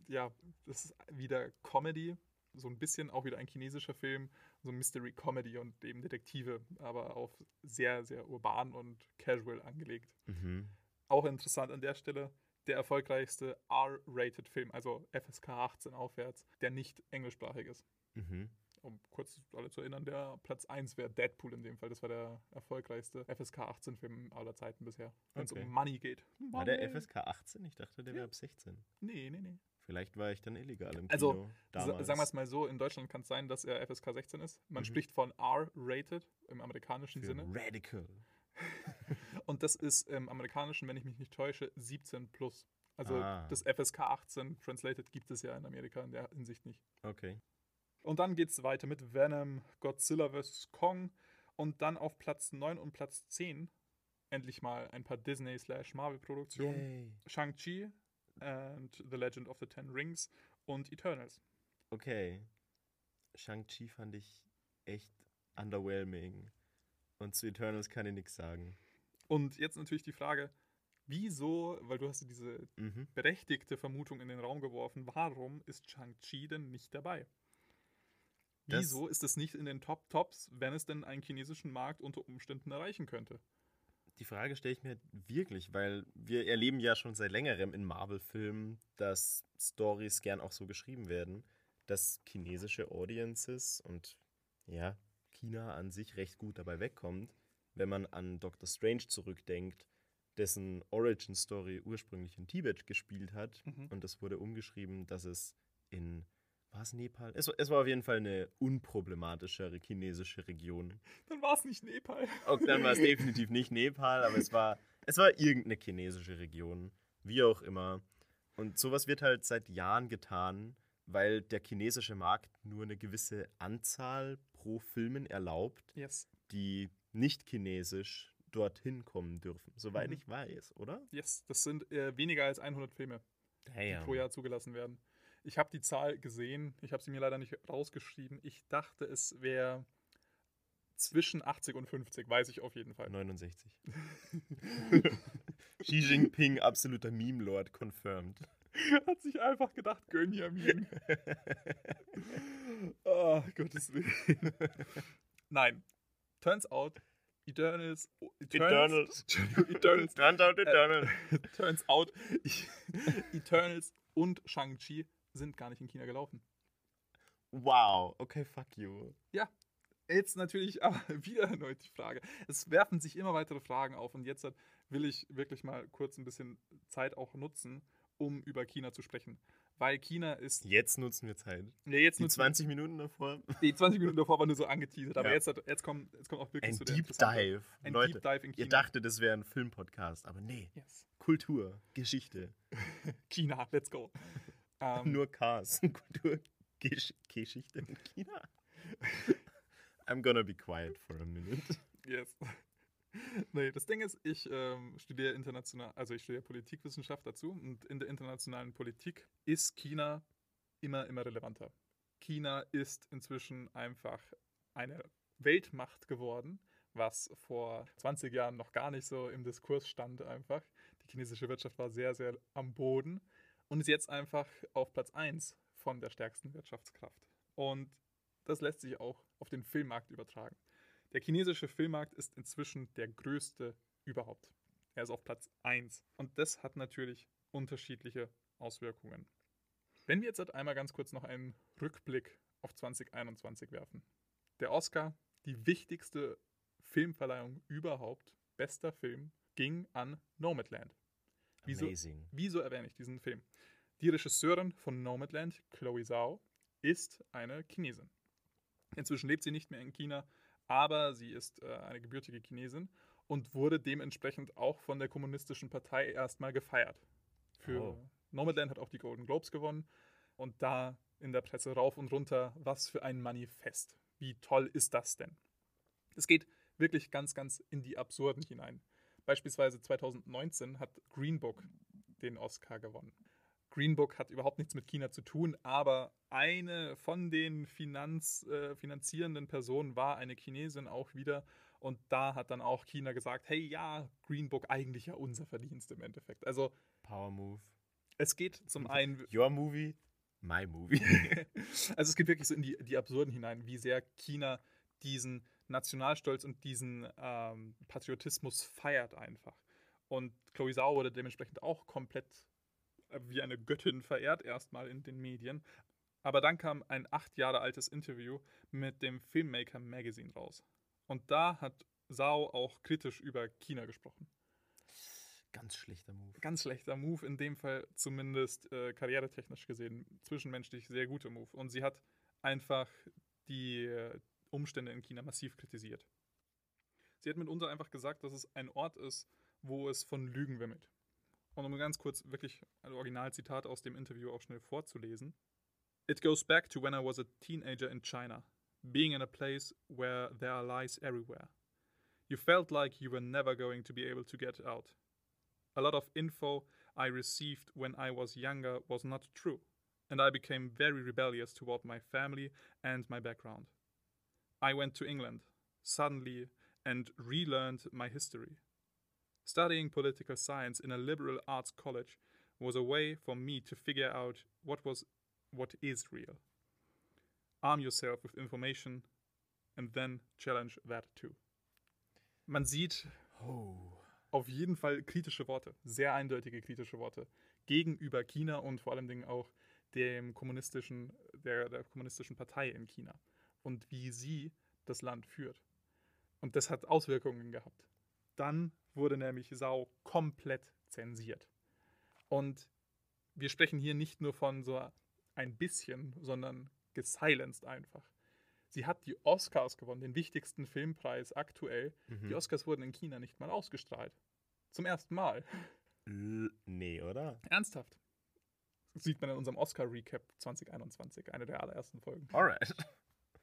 ja, das ist wieder Comedy. So ein bisschen auch wieder ein chinesischer Film. So Mystery Comedy und eben Detektive, aber auf sehr, sehr urban und casual angelegt. Mhm. Auch interessant an der Stelle, der erfolgreichste R-rated Film, also FSK 18 aufwärts, der nicht englischsprachig ist. Mhm. Um kurz alle zu erinnern, der Platz 1 wäre Deadpool in dem Fall. Das war der erfolgreichste FSK 18 Film aller Zeiten bisher, wenn es Okay. um Money geht. War der Money. FSK 18? Ich dachte, der Ja. wäre ab 16. Nee, nee, nee. Vielleicht war ich dann illegal im Kino. Also, damals. sagen wir es mal so, in Deutschland kann es sein, dass er FSK 16 ist. Man Mhm. spricht von R-rated im amerikanischen Für Sinne. Radical. (laughs) Und das ist im amerikanischen, wenn ich mich nicht täusche, 17 plus. Also Ah. das FSK 18 Translated gibt es ja in Amerika in der Hinsicht nicht. Okay. Und dann geht es weiter mit Venom, Godzilla vs. Kong und dann auf Platz 9 und Platz 10 endlich mal ein paar Disney-Marvel-Produktionen. Yay. Shang-Chi and The Legend of the Ten Rings und Eternals. Okay. Shang-Chi fand ich echt underwhelming. Und zu Eternals kann ich nichts sagen. Und jetzt natürlich die Frage, wieso, weil du hast diese Mhm. berechtigte Vermutung in den Raum geworfen, warum ist Shang-Chi denn nicht dabei? Das- Wieso ist es nicht in den Top-Tops, wenn es denn einen chinesischen Markt unter Umständen erreichen könnte? Die Frage stelle ich mir wirklich, weil wir erleben ja schon seit längerem in Marvel-Filmen, dass Stories gern auch so geschrieben werden, dass chinesische Audiences und ja, China an sich recht gut dabei wegkommt, wenn man an Doctor Strange zurückdenkt, dessen Origin-Story ursprünglich in Tibet gespielt hat Mhm. und es wurde umgeschrieben, dass es in war es Nepal? Es, es war auf jeden Fall eine unproblematischere chinesische Region. Dann war es nicht Nepal. Okay, dann war es (laughs) definitiv nicht Nepal, aber es war, es war irgendeine chinesische Region. Wie auch immer. Und sowas wird halt seit Jahren getan, weil der chinesische Markt nur eine gewisse Anzahl pro Filmen erlaubt, Yes. die nicht chinesisch dorthin kommen dürfen. Soweit Mhm. ich weiß, oder? Yes, das sind äh, weniger als 100 Filme, die Damn. pro Jahr zugelassen werden. Ich habe die Zahl gesehen, ich habe sie mir leider nicht rausgeschrieben. Ich dachte, es wäre zwischen 80 und 50, weiß ich auf jeden Fall. 69. (laughs) Xi Jinping, absoluter Meme-Lord, confirmed. (laughs) Hat sich einfach gedacht, Gönjamin. (laughs) oh, Gottes Willen. Nein. Turns out, Eternals. Eternals. Eternals. Turns out Eternal. Turns out, Eternals und Shang-Chi sind gar nicht in China gelaufen. Wow, okay, fuck you. Jetzt natürlich aber (laughs) wieder erneut die Frage. Es werfen sich immer weitere Fragen auf und jetzt will ich wirklich mal kurz ein bisschen Zeit auch nutzen, um über China zu sprechen. Weil China ist. Jetzt nutzen wir Zeit. Ja, jetzt Die nutzen- 20 Minuten davor. Die 20 Minuten davor war nur so angeteasert, aber Ja. jetzt, jetzt, kommt, jetzt kommt auch wirklich Ein so der Deep Dive. Ein Leute, Deep Dive in China. ihr dachtet, das wäre ein Filmpodcast, aber nee. Yes. Kultur, Geschichte. (laughs) China, let's go. Ähm, Nur Cars. Kultur, Gesch Geschichte in China. I'm gonna be quiet for a minute. Yes. Nee, das Ding ist, ich ähm, studiere international, also ich studiere Politikwissenschaft dazu und in der internationalen Politik ist China immer, immer relevanter. China ist inzwischen einfach eine Weltmacht geworden, was vor 20 Jahren noch gar nicht so im Diskurs stand einfach. Die chinesische Wirtschaft war sehr, sehr am Boden und ist jetzt einfach auf Platz 1 von der stärksten Wirtschaftskraft. Und das lässt sich auch auf den Filmmarkt übertragen. Der chinesische Filmmarkt ist inzwischen der größte überhaupt. Er ist auf Platz 1. Und das hat natürlich unterschiedliche Auswirkungen. Wenn wir jetzt halt einmal ganz kurz noch einen Rückblick auf 2021 werfen. Der Oscar, die wichtigste Filmverleihung überhaupt, bester Film, ging an Nomadland. Wieso, Amazing. wieso erwähne ich diesen Film? Die Regisseurin von Nomadland, Chloe Zhao, ist eine Chinesin. Inzwischen lebt sie nicht mehr in China, aber sie ist äh, eine gebürtige Chinesin und wurde dementsprechend auch von der Kommunistischen Partei erstmal gefeiert. Für Oh. Nomadland hat auch die Golden Globes gewonnen und da in der Presse rauf und runter, was für ein Manifest. Wie toll ist das denn? Es geht wirklich ganz, ganz in die Absurden hinein. Beispielsweise 2019 hat Green Book den Oscar gewonnen. Green Book hat überhaupt nichts mit China zu tun, aber eine von den Finanz, äh, finanzierenden Personen war eine Chinesin auch wieder. Und da hat dann auch China gesagt, hey ja, Green Book eigentlich ja unser Verdienst im Endeffekt. Also Power Move. es geht zum einen Your movie, my movie. (laughs) also es geht wirklich so in die, die Absurden hinein, wie sehr China diesen Nationalstolz und diesen ähm, Patriotismus feiert einfach. Und Chloe Zhao wurde dementsprechend auch komplett äh, wie eine Göttin verehrt erstmal in den Medien. Aber dann kam ein acht Jahre altes Interview mit dem Filmmaker Magazine raus. Und da hat Zhao auch kritisch über China gesprochen. Ganz schlechter Move. Ganz schlechter Move, in dem Fall zumindest äh, karrieretechnisch gesehen, zwischenmenschlich sehr guter Move. Und sie hat einfach die äh, Umstände in China massiv kritisiert. Sie hat mitunter einfach gesagt, dass es ein Ort ist, wo es von Lügen wimmelt. Und um ganz kurz wirklich ein Originalzitat aus dem Interview auch schnell vorzulesen. It goes back to when I was a teenager in China, being in a place where there are lies everywhere. You felt like you were never going to be able to get out. A lot of info I received when I was younger was not true, and I became very rebellious toward my family and my background. I went to England, suddenly, and relearned my history. Studying political science in a liberal arts college was a way for me to figure out what was what is real. Arm yourself with information and then challenge that too. Man sieht Oh. auf jeden Fall kritische Worte, sehr eindeutige kritische Worte gegenüber China und vor allen Dingen auch dem kommunistischen, der, der kommunistischen Partei in China und wie sie das Land führt. Und das hat Auswirkungen gehabt. Dann wurde nämlich Sau komplett zensiert. Und wir sprechen hier nicht nur von so ein bisschen, sondern gesilenced einfach. Sie hat die Oscars gewonnen, den wichtigsten Filmpreis aktuell. Mhm. Die Oscars wurden in China nicht mal ausgestrahlt. Zum ersten Mal. Nee, oder? Ernsthaft. Das sieht man in unserem Oscar-Recap 2021, eine der allerersten Folgen. Alright.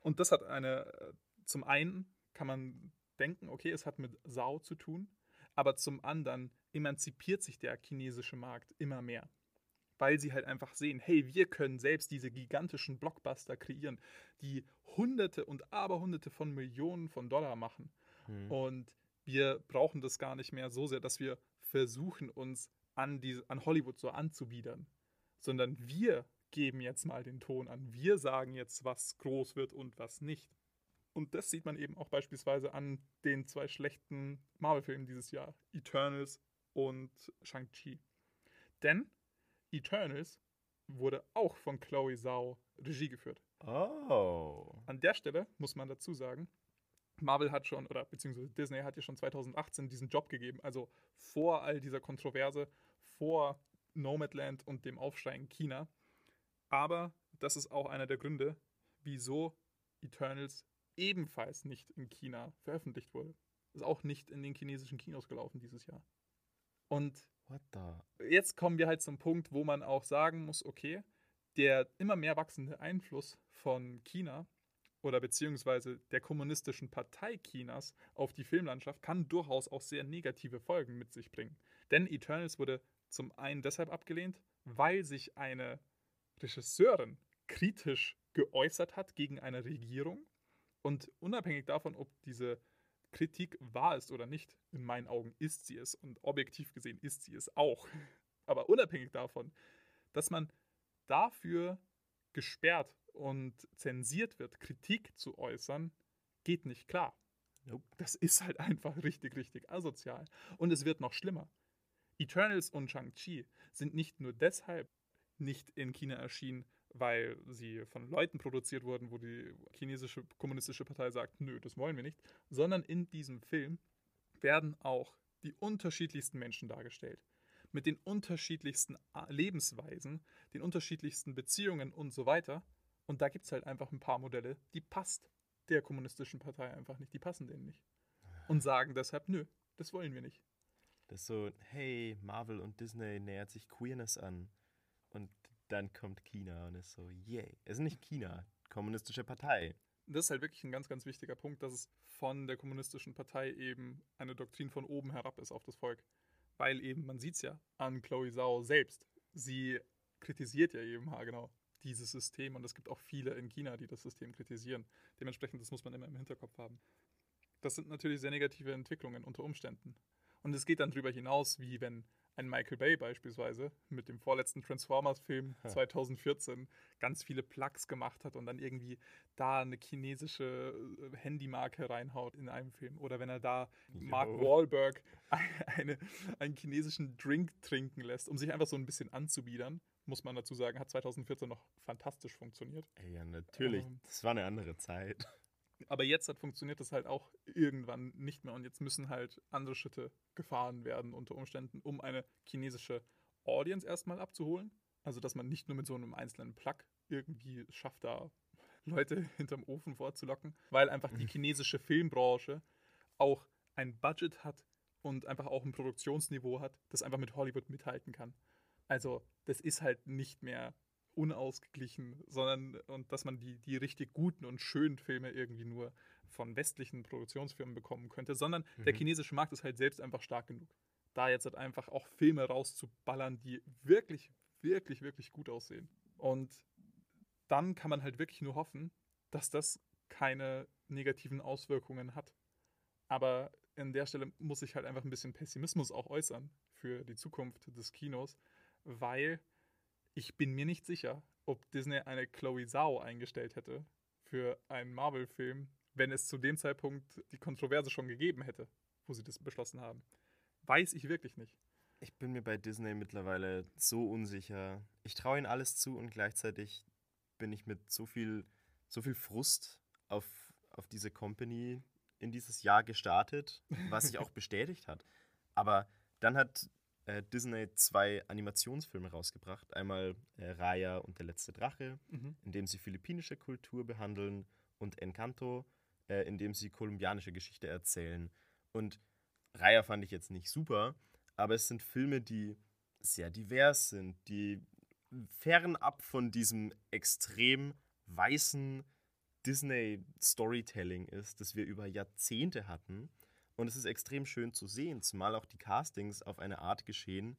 Und das hat eine, äh, zum einen kann man denken, okay, es hat mit Sau zu tun, aber zum anderen emanzipiert sich der chinesische Markt immer mehr. Weil sie halt einfach sehen, hey, wir können selbst diese gigantischen Blockbuster kreieren, die Hunderte und Aberhunderte von Millionen von Dollar machen. Hm. Und wir brauchen das gar nicht mehr so sehr, dass wir versuchen, uns an, diese, an Hollywood so anzubiedern. Sondern wir geben jetzt mal den Ton an. Wir sagen jetzt, was groß wird und was nicht. Und das sieht man eben auch beispielsweise an den zwei schlechten Marvel-Filmen dieses Jahr: Eternals und Shang-Chi. Denn Eternals wurde auch von Chloe Zhao Regie geführt. Oh. An der Stelle muss man dazu sagen, Marvel hat schon, oder beziehungsweise Disney hat ja schon 2018 diesen Job gegeben, also vor all dieser Kontroverse, vor Nomadland und dem Aufschrei in China. Aber das ist auch einer der Gründe, wieso Eternals ebenfalls nicht in China veröffentlicht wurde. Ist auch nicht in den chinesischen Kinos gelaufen dieses Jahr. Und jetzt kommen wir halt zum Punkt, wo man auch sagen muss, okay, der immer mehr wachsende Einfluss von China oder beziehungsweise der kommunistischen Partei Chinas auf die Filmlandschaft kann durchaus auch sehr negative Folgen mit sich bringen. Denn Eternals wurde zum einen deshalb abgelehnt, weil sich eine Regisseurin kritisch geäußert hat gegen eine Regierung und unabhängig davon, ob diese Kritik wahr ist oder nicht, in meinen Augen ist sie es und objektiv gesehen ist sie es auch. (laughs) Aber unabhängig davon, dass man dafür gesperrt und zensiert wird, Kritik zu äußern, geht nicht klar. Nope. Das ist halt (laughs) einfach richtig, richtig asozial. Und es wird noch schlimmer. Eternals und Shang-Chi sind nicht nur deshalb nicht in China erschienen, weil sie von Leuten produziert wurden, wo die chinesische kommunistische Partei sagt, nö, das wollen wir nicht, sondern in diesem Film werden auch die unterschiedlichsten Menschen dargestellt. Mit den unterschiedlichsten Lebensweisen, den unterschiedlichsten Beziehungen und so weiter. Und da gibt es halt einfach ein paar Modelle, die passt der kommunistischen Partei einfach nicht, die passen denen nicht. Und sagen deshalb, nö, das wollen wir nicht. Das ist so, hey, Marvel und Disney nähert sich Queerness an. Dann kommt China und ist so, yay. Es ist nicht China, kommunistische Partei. Das ist halt wirklich ein ganz, ganz wichtiger Punkt, dass es von der kommunistischen Partei eben eine Doktrin von oben herab ist auf das Volk. Weil eben, man sieht es ja an Chloe Zhao selbst. Sie kritisiert ja eben haargenau dieses System und es gibt auch viele in China, die das System kritisieren. Dementsprechend, das muss man immer im Hinterkopf haben. Das sind natürlich sehr negative Entwicklungen unter Umständen. Und es geht dann darüber hinaus, wie wenn ein Michael Bay beispielsweise mit dem vorletzten Transformers-Film 2014 ganz viele Plugs gemacht hat und dann irgendwie da eine chinesische äh, Handymarke reinhaut in einem Film. Oder wenn er da jo. Mark Wahlberg (laughs) eine, einen chinesischen Drink trinken lässt, um sich einfach so ein bisschen anzubiedern, muss man dazu sagen, hat 2014 noch fantastisch funktioniert. Ja, natürlich. Ähm, das war eine andere Zeit. Aber jetzt hat funktioniert das halt auch irgendwann nicht mehr und jetzt müssen halt andere Schritte gefahren werden unter Umständen, um eine chinesische Audience erstmal abzuholen. Also dass man nicht nur mit so einem einzelnen Plug irgendwie schafft, da Leute (laughs) hinterm Ofen vorzulocken, weil einfach die mhm. chinesische Filmbranche auch ein Budget hat und einfach auch ein Produktionsniveau hat, das einfach mit Hollywood mithalten kann. Also das ist halt nicht mehr unausgeglichen, sondern und dass man die, die richtig guten und schönen Filme irgendwie nur von westlichen Produktionsfirmen bekommen könnte, sondern mhm. der chinesische Markt ist halt selbst einfach stark genug. Da jetzt halt einfach auch Filme rauszuballern, die wirklich, wirklich, wirklich gut aussehen. Und dann kann man halt wirklich nur hoffen, dass das keine negativen Auswirkungen hat. Aber an der Stelle muss ich halt einfach ein bisschen Pessimismus auch äußern für die Zukunft des Kinos, weil ich bin mir nicht sicher, ob Disney eine Chloe Zhao eingestellt hätte für einen Marvel-Film, wenn es zu dem Zeitpunkt die Kontroverse schon gegeben hätte, wo sie das beschlossen haben. Weiß ich wirklich nicht. Ich bin mir bei Disney mittlerweile so unsicher. Ich traue ihnen alles zu und gleichzeitig bin ich mit so viel, so viel Frust auf, auf diese Company in dieses Jahr gestartet, was sich auch (laughs) bestätigt hat. Aber dann hat äh, Disney zwei Animationsfilme rausgebracht. Einmal äh, Raya und der letzte Drache, mhm. in dem sie philippinische Kultur behandeln, und Encanto, äh, in dem sie kolumbianische Geschichte erzählen. Und Raya fand ich jetzt nicht super, aber es sind Filme, die sehr divers sind, die fernab von diesem extrem weißen Disney-Storytelling ist, das wir über Jahrzehnte hatten und es ist extrem schön zu sehen, zumal auch die Castings auf eine Art geschehen,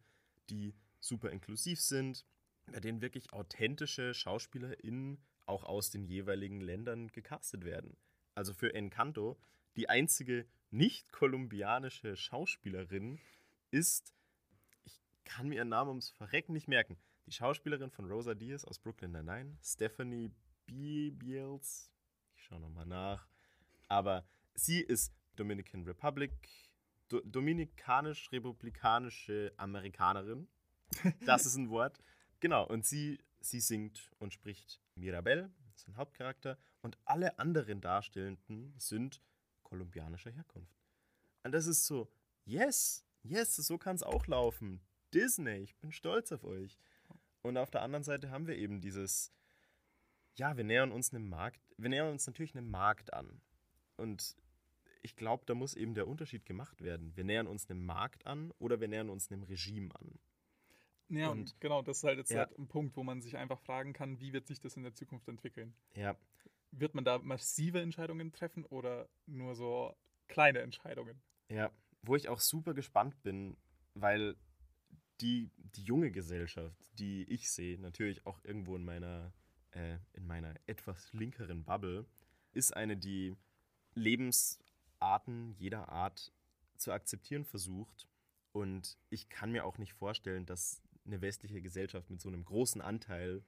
die super inklusiv sind, bei denen wirklich authentische SchauspielerInnen auch aus den jeweiligen Ländern gecastet werden. Also für Encanto, die einzige nicht-kolumbianische Schauspielerin ist, ich kann mir ihren Namen ums Verrecken nicht merken, die Schauspielerin von Rosa Diaz aus Brooklyn Nine-Nine, Stephanie Biels, ich schaue nochmal nach, aber sie ist Dominican Republic, Do dominikanisch-republikanische Amerikanerin. Das ist ein (laughs) Wort. Genau, und sie, sie singt und spricht Mirabelle, das ist ein Hauptcharakter, und alle anderen Darstellenden sind kolumbianischer Herkunft. Und das ist so, yes, yes, so kann es auch laufen. Disney, ich bin stolz auf euch. Und auf der anderen Seite haben wir eben dieses, ja, wir nähern uns einem Markt, wir nähern uns natürlich einem Markt an. Und ich glaube, da muss eben der Unterschied gemacht werden. Wir nähern uns einem Markt an oder wir nähern uns einem Regime an. Ja, und, genau, das ist halt jetzt ja. halt ein Punkt, wo man sich einfach fragen kann, wie wird sich das in der Zukunft entwickeln? Ja. Wird man da massive Entscheidungen treffen oder nur so kleine Entscheidungen? Ja, wo ich auch super gespannt bin, weil die, die junge Gesellschaft, die ich sehe, natürlich auch irgendwo in meiner, äh, in meiner etwas linkeren Bubble, ist eine, die Lebens, Arten jeder Art zu akzeptieren versucht. Und ich kann mir auch nicht vorstellen, dass eine westliche Gesellschaft mit so einem großen Anteil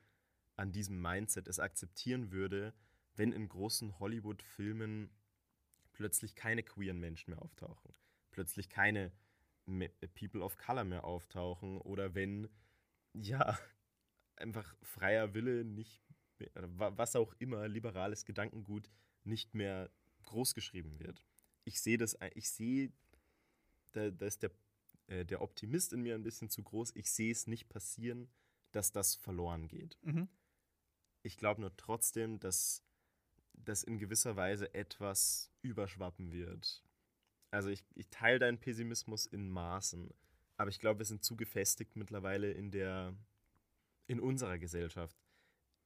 an diesem Mindset es akzeptieren würde, wenn in großen Hollywood-Filmen plötzlich keine queeren Menschen mehr auftauchen, plötzlich keine People of Color mehr auftauchen oder wenn, ja, einfach freier Wille nicht, mehr, was auch immer, liberales Gedankengut nicht mehr großgeschrieben wird. Ich sehe das, ich sehe, da, da ist der, äh, der Optimist in mir ein bisschen zu groß. Ich sehe es nicht passieren, dass das verloren geht. Mhm. Ich glaube nur trotzdem, dass das in gewisser Weise etwas überschwappen wird. Also ich, ich teile deinen Pessimismus in Maßen, aber ich glaube, wir sind zu gefestigt mittlerweile in der in unserer Gesellschaft.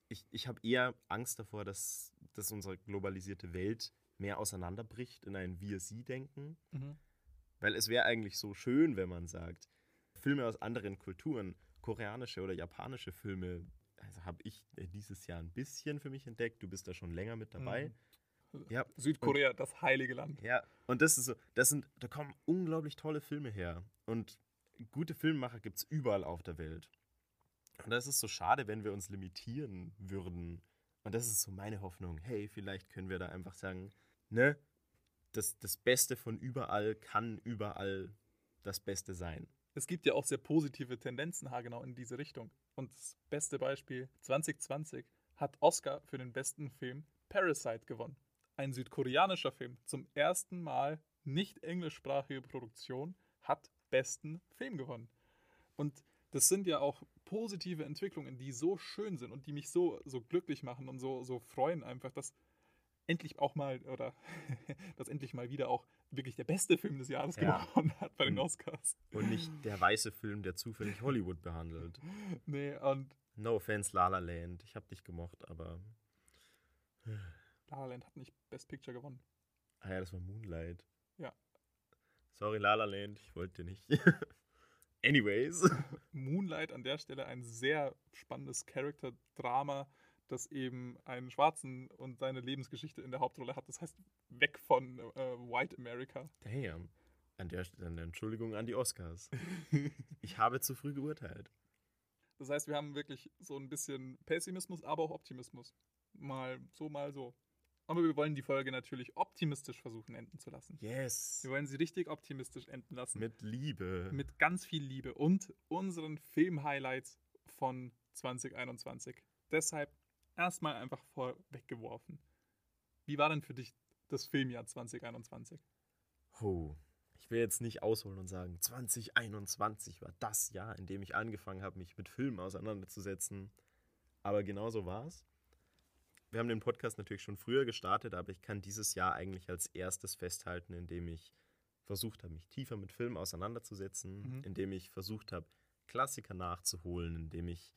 Ich, ich habe eher Angst davor, dass, dass unsere globalisierte Welt mehr auseinanderbricht in ein Wir-Sie-Denken. Mhm. Weil es wäre eigentlich so schön, wenn man sagt, Filme aus anderen Kulturen, koreanische oder japanische Filme, also habe ich äh, dieses Jahr ein bisschen für mich entdeckt. Du bist da schon länger mit dabei. Mhm. Ja, Südkorea, das heilige Land. ja. Und das ist so, das sind, da kommen unglaublich tolle Filme her. Und gute Filmemacher gibt es überall auf der Welt. Und das ist so schade, wenn wir uns limitieren würden. Und das ist so meine Hoffnung. Hey, vielleicht können wir da einfach sagen, ne, das, das Beste von überall kann überall das Beste sein. Es gibt ja auch sehr positive Tendenzen haargenau in diese Richtung. Und das beste Beispiel, 2020 hat Oscar für den besten Film Parasite gewonnen. Ein südkoreanischer Film, zum ersten Mal nicht englischsprachige Produktion, hat besten Film gewonnen. Und das sind ja auch positive Entwicklungen, die so schön sind und die mich so, so glücklich machen und so, so freuen einfach, dass endlich auch mal, oder (laughs) dass endlich mal wieder auch wirklich der beste Film des Jahres Ja. gewonnen hat bei den Oscars. Und nicht der weiße Film, der zufällig Hollywood behandelt. Nee, und No offense, La La Land. Ich hab dich gemocht, aber. La La Land hat nicht Best Picture gewonnen. Ah ja, das war Moonlight. Ja. Sorry, La La Land, ich wollte nicht. (laughs) Anyways. (laughs) Moonlight an der Stelle ein sehr spannendes Charakter-Drama, das eben einen Schwarzen und seine Lebensgeschichte in der Hauptrolle hat. Das heißt, weg von äh, White America. Damn. An der Stelle eine Entschuldigung an die Oscars. (laughs) Ich habe zu früh geurteilt. Das heißt, wir haben wirklich so ein bisschen Pessimismus, aber auch Optimismus. Mal so, mal so. Aber wir wollen die Folge natürlich optimistisch versuchen enden zu lassen. Yes. Wir wollen sie richtig optimistisch enden lassen. Mit Liebe. mit ganz viel Liebe und unseren Film-Highlights von 2021. Deshalb erstmal einfach vorweggeworfen. Wie war denn für dich das Filmjahr 2021? Oh. Ich will jetzt nicht ausholen und sagen, 2021 war das Jahr, in dem ich angefangen habe, mich mit Filmen auseinanderzusetzen. Aber genau so war es. Wir haben den Podcast natürlich schon früher gestartet, aber ich kann dieses Jahr eigentlich als erstes festhalten, indem ich versucht habe, mich tiefer mit Filmen auseinanderzusetzen, Mhm. indem ich versucht habe, Klassiker nachzuholen, indem ich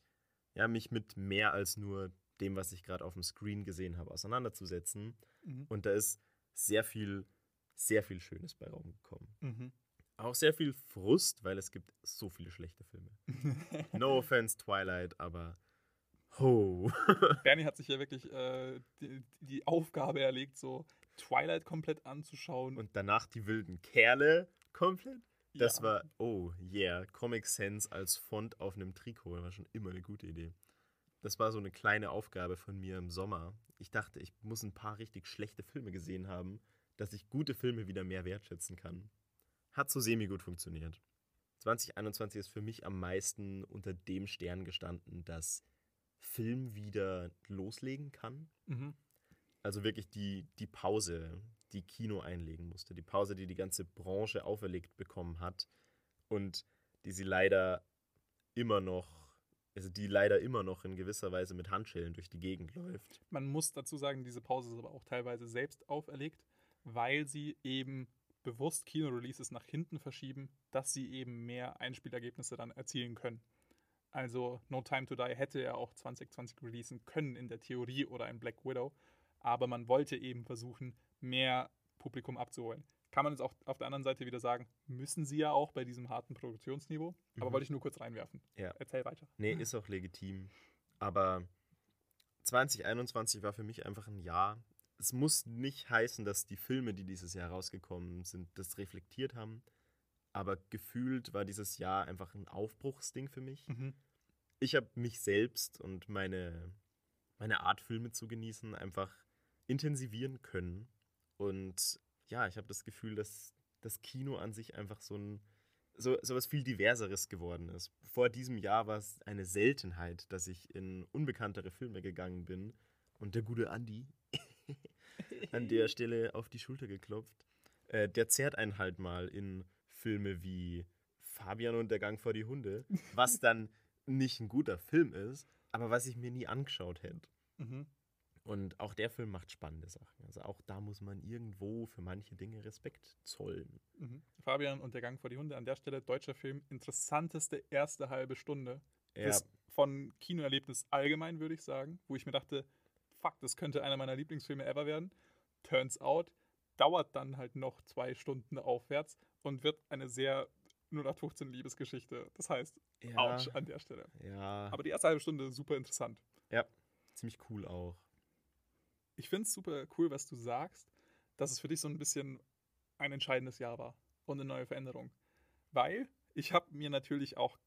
ja, mich mit mehr als nur dem, was ich gerade auf dem Screen gesehen habe, auseinanderzusetzen. Mhm. Und da ist sehr viel, sehr viel Schönes bei rumgekommen. Mhm. Auch sehr viel Frust, weil es gibt so viele schlechte Filme. (laughs) No offense, Twilight, aber ho. (laughs) Bernie hat sich ja wirklich äh, die, die Aufgabe erlegt, so Twilight komplett anzuschauen. Und danach die wilden Kerle komplett. Das Ja. war, oh yeah, Comic Sans als Font auf einem Trikot war schon immer eine gute Idee. Das war so eine kleine Aufgabe von mir im Sommer. Ich dachte, ich muss ein paar richtig schlechte Filme gesehen haben, dass ich gute Filme wieder mehr wertschätzen kann. Hat so semi-gut funktioniert. 2021 ist für mich am meisten unter dem Stern gestanden, dass Film wieder loslegen kann. Mhm. Also wirklich die, die Pause, die Kino einlegen musste. Die Pause, die die ganze Branche auferlegt bekommen hat. Und die sie leider immer noch, also die leider immer noch in gewisser Weise mit Handschellen durch die Gegend läuft. Man muss dazu sagen, diese Pause ist aber auch teilweise selbst auferlegt, weil sie eben bewusst Kino-Releases nach hinten verschieben, dass sie eben mehr Einspielergebnisse dann erzielen können. Also No Time to Die hätte ja auch 2020 releasen können in der Theorie oder ein Black Widow, aber man wollte eben versuchen, mehr Publikum abzuholen. Kann man jetzt auch auf der anderen Seite wieder sagen, müssen sie ja auch bei diesem harten Produktionsniveau, aber Mhm. wollte ich nur kurz reinwerfen. Ja. Erzähl weiter. Nee, ist auch legitim. Aber 2021 war für mich einfach ein Jahr. Es muss nicht heißen, dass die Filme, die dieses Jahr rausgekommen sind, das reflektiert haben. Aber gefühlt war dieses Jahr einfach ein Aufbruchsding für mich. Mhm. Ich habe mich selbst und meine, meine Art, Filme zu genießen, einfach intensivieren können. Und ja, ich habe das Gefühl, dass das Kino an sich einfach so ein so, so was viel diverseres geworden ist. Vor diesem Jahr war es eine Seltenheit, dass ich in unbekanntere Filme gegangen bin und der gute Andi (laughs) an der Stelle auf die Schulter geklopft. Äh, der zerrt einen halt mal in Filme wie Fabian und der Gang vor die Hunde, (laughs) was dann nicht ein guter Film ist, aber was ich mir nie angeschaut hätte. Mhm. Und auch der Film macht spannende Sachen. Also auch da muss man irgendwo für manche Dinge Respekt zollen. Mhm. Fabian und der Gang vor die Hunde. An der Stelle deutscher Film. Interessanteste erste halbe Stunde. Ja, von Kinoerlebnis allgemein, würde ich sagen. Wo ich mir dachte, fuck, das könnte einer meiner Lieblingsfilme ever werden. Turns out, dauert dann halt noch zwei Stunden aufwärts und wird eine sehr 0815 Liebesgeschichte. Das heißt, ja, ouch an der Stelle. ja, Aber die erste halbe Stunde super interessant. ziemlich cool auch. Ich finde es super cool, was du sagst, dass es für dich so ein bisschen ein entscheidendes Jahr war und eine neue Veränderung. Weil ich habe mir natürlich auch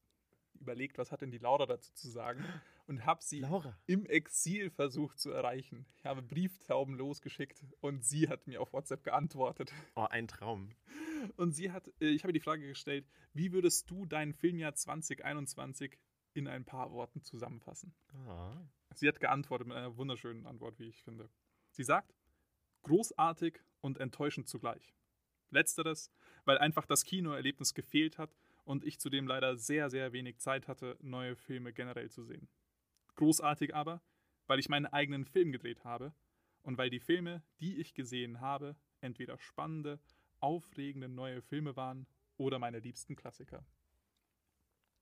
überlegt, was hat denn die Laura dazu zu sagen und habe sie Laura. im Exil versucht zu erreichen. Ich habe Brieftauben losgeschickt und sie hat mir auf WhatsApp geantwortet. Oh, ein Traum. Und sie hat, äh, ich habe die Frage gestellt, wie würdest du dein Filmjahr 2021 in ein paar Worten zusammenfassen? Ah, Sie hat geantwortet mit einer wunderschönen Antwort, wie ich finde. Sie sagt, großartig und enttäuschend zugleich. Letzteres, weil einfach das Kinoerlebnis gefehlt hat und ich zudem leider sehr, sehr wenig Zeit hatte, neue Filme generell zu sehen. Großartig aber, weil ich meinen eigenen Film gedreht habe und weil die Filme, die ich gesehen habe, entweder spannende, aufregende neue Filme waren oder meine liebsten Klassiker.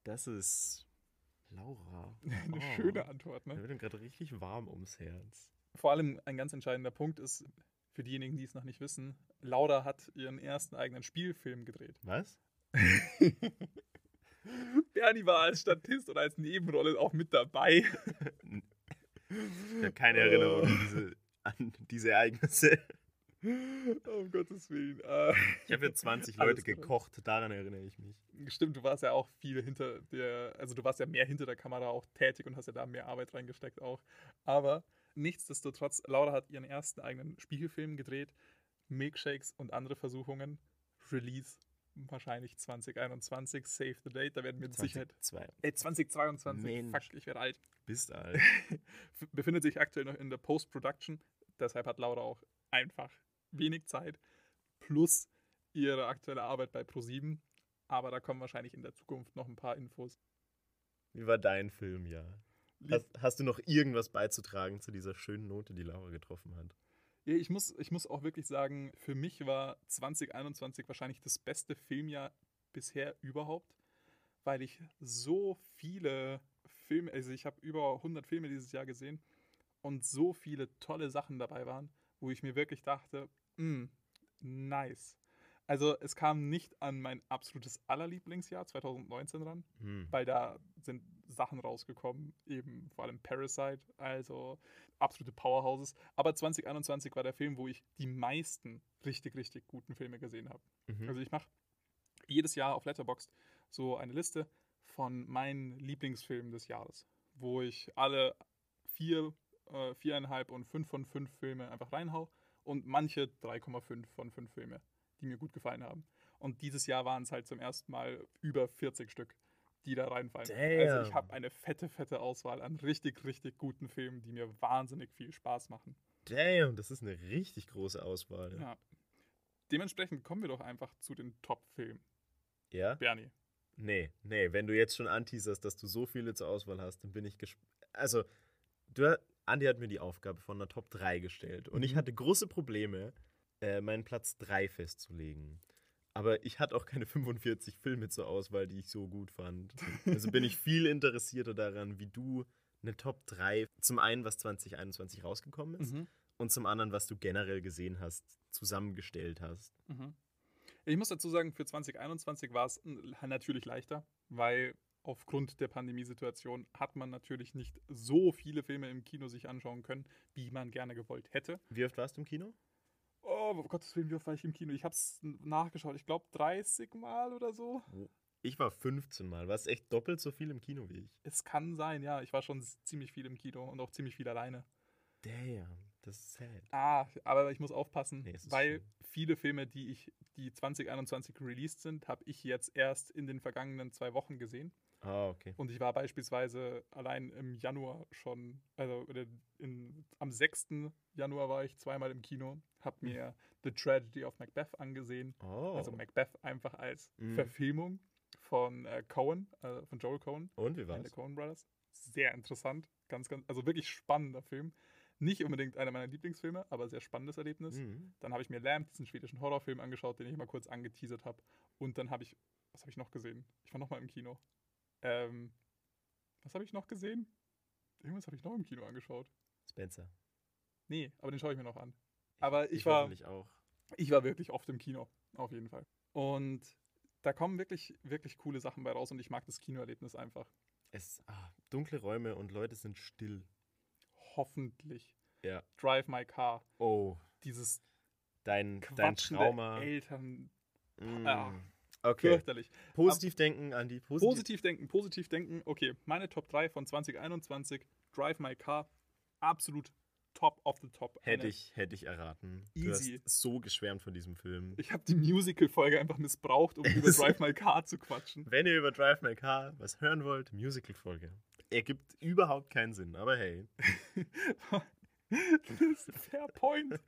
das ist Laura. (laughs) Eine Oh. schöne Antwort, ne? Mir wird gerade richtig warm ums Herz. Vor allem ein ganz entscheidender Punkt ist, für diejenigen, die es noch nicht wissen, Laura hat ihren ersten eigenen Spielfilm gedreht. Was? (laughs) Bernie war als Statist oder als Nebenrolle auch mit dabei. Ich habe keine Erinnerung an diese, an diese Ereignisse. um Gottes Willen. Äh, Ich habe für 20 Alles Leute gekocht, daran erinnere ich mich. stimmt, du warst ja auch viel hinter der, also du warst ja mehr hinter der Kamera auch tätig und hast ja da mehr Arbeit reingesteckt auch. Aber nichtsdestotrotz, Laura hat ihren ersten eigenen Spielfilm gedreht, Milkshakes und andere Versuchungen. Release wahrscheinlich 2021, Save the Date, da werden wir mit Sicherheit. 2002. Ey, 2022, Mensch. fuck, ich werde alt. Bist alt. (laughs) Befindet sich aktuell noch in der Post-Production. Deshalb hat Laura auch einfach wenig Zeit. Plus ihre aktuelle Arbeit bei Pro7. Aber da kommen wahrscheinlich in der Zukunft noch ein paar Infos. Wie war dein Filmjahr? Hast, hast du noch irgendwas beizutragen zu dieser schönen Note, die Laura getroffen hat? Ja, ich, muss, ich muss auch wirklich sagen, für mich war 2021 wahrscheinlich das beste Filmjahr bisher überhaupt, weil ich so viele Filme, also ich habe über 100 Filme dieses Jahr gesehen und so viele tolle Sachen dabei waren, wo ich mir wirklich dachte, "Mm, nice. Also es kam nicht an mein absolutes allerlieblingsjahr 2019 ran, Hm. weil da sind Sachen rausgekommen, eben vor allem Parasite, also absolute Powerhouses. Aber 2021 war der Film, wo ich die meisten richtig, richtig guten Filme gesehen habe. Mhm. Also ich mache jedes Jahr auf Letterboxd so eine Liste von meinen Lieblingsfilmen des Jahres, wo ich alle vier, äh, viereinhalb und fünf von fünf Filme einfach reinhau und manche 3,5 von fünf Filme, die mir gut gefallen haben. Und dieses Jahr waren es halt zum ersten Mal über 40 Stück, die da reinfallen. Also ich Damn. habe eine fette, fette Auswahl an richtig, richtig guten Filmen, die mir wahnsinnig viel Spaß machen. Damn, das ist eine richtig große Auswahl. Ja. Dementsprechend kommen wir doch einfach zu den Top-Filmen. Ja? Bernie. Nee, nee, wenn du jetzt schon anteaserst, dass du so viele zur Auswahl hast, dann bin ich gespannt. Also, du, Andi hat mir die Aufgabe von einer Top 3 gestellt und ich Mhm. hatte große Probleme, äh, meinen Platz 3 festzulegen. Aber ich hatte auch keine 45 Filme zur Auswahl, die ich so gut fand. Also bin ich viel interessierter daran, wie du eine Top 3, zum einen, was 2021 rausgekommen ist, Mhm. und zum anderen, was du generell gesehen hast, zusammengestellt hast. Mhm. Ich muss dazu sagen, für 2021 war es natürlich leichter, weil aufgrund der Pandemiesituation hat man natürlich nicht so viele Filme im Kino sich anschauen können, wie man gerne gewollt hätte. Wie oft warst du im Kino? Oh, Gottes Willen, wie oft war ich im Kino? Ich habe es nachgeschaut. Ich glaube 30 Mal oder so. Ich war 15 Mal. Warst echt doppelt so viel im Kino wie ich. Es kann sein, ja. Ich war schon ziemlich viel im Kino und auch ziemlich viel alleine. Damn. Das ist sad. Ah, aber ich muss aufpassen, Nee, es weil schön. viele Filme, die ich, die 2021 released sind, habe ich jetzt erst in den vergangenen zwei Wochen gesehen. Ah, okay. Und ich war beispielsweise allein im Januar schon, also in, am 6. Januar war ich zweimal im Kino, habe mir The Tragedy of Macbeth angesehen. Oh. Also Macbeth einfach als Mhm. Verfilmung von äh, Cohen, äh, von Joel Cohen, Und wie der war's? Cohen Brothers. Sehr interessant, ganz, ganz, also wirklich spannender Film. Nicht unbedingt einer meiner Lieblingsfilme, aber sehr spannendes Erlebnis. Mhm. Dann habe ich mir Lamb, diesen schwedischen Horrorfilm, angeschaut, den ich mal kurz angeteasert habe. Und dann habe ich, was habe ich noch gesehen? Ich war noch mal im Kino. Ähm, was habe ich noch gesehen? Irgendwas habe ich noch im Kino angeschaut. Spencer. Nee, aber den schaue ich mir noch an. Aber ich, ich war, auch. ich war wirklich oft im Kino, auf jeden Fall. Und da kommen wirklich, wirklich coole Sachen bei raus und ich mag das Kinoerlebnis einfach. Es, ah, dunkle Räume und Leute sind still. Hoffentlich. Ja. Drive My Car. Oh, Dieses dein, dein quatschende Trauma. Eltern. Mm. Ah. Okay. Fürchterlich. Positiv denken, Andi. Positiv. Positiv denken, positiv denken. Okay, meine Top 3 von 2021. Drive My Car. Absolut top of the top. Hätte ich, hätte ich erraten. Easy. Du hast so geschwärmt von diesem Film. Ich habe die Musical-Folge einfach missbraucht, um (laughs) über Drive My Car zu quatschen. Wenn ihr über Drive My Car was hören wollt, Musical-Folge. Ergibt überhaupt keinen Sinn, aber hey. (laughs) das ist fair point.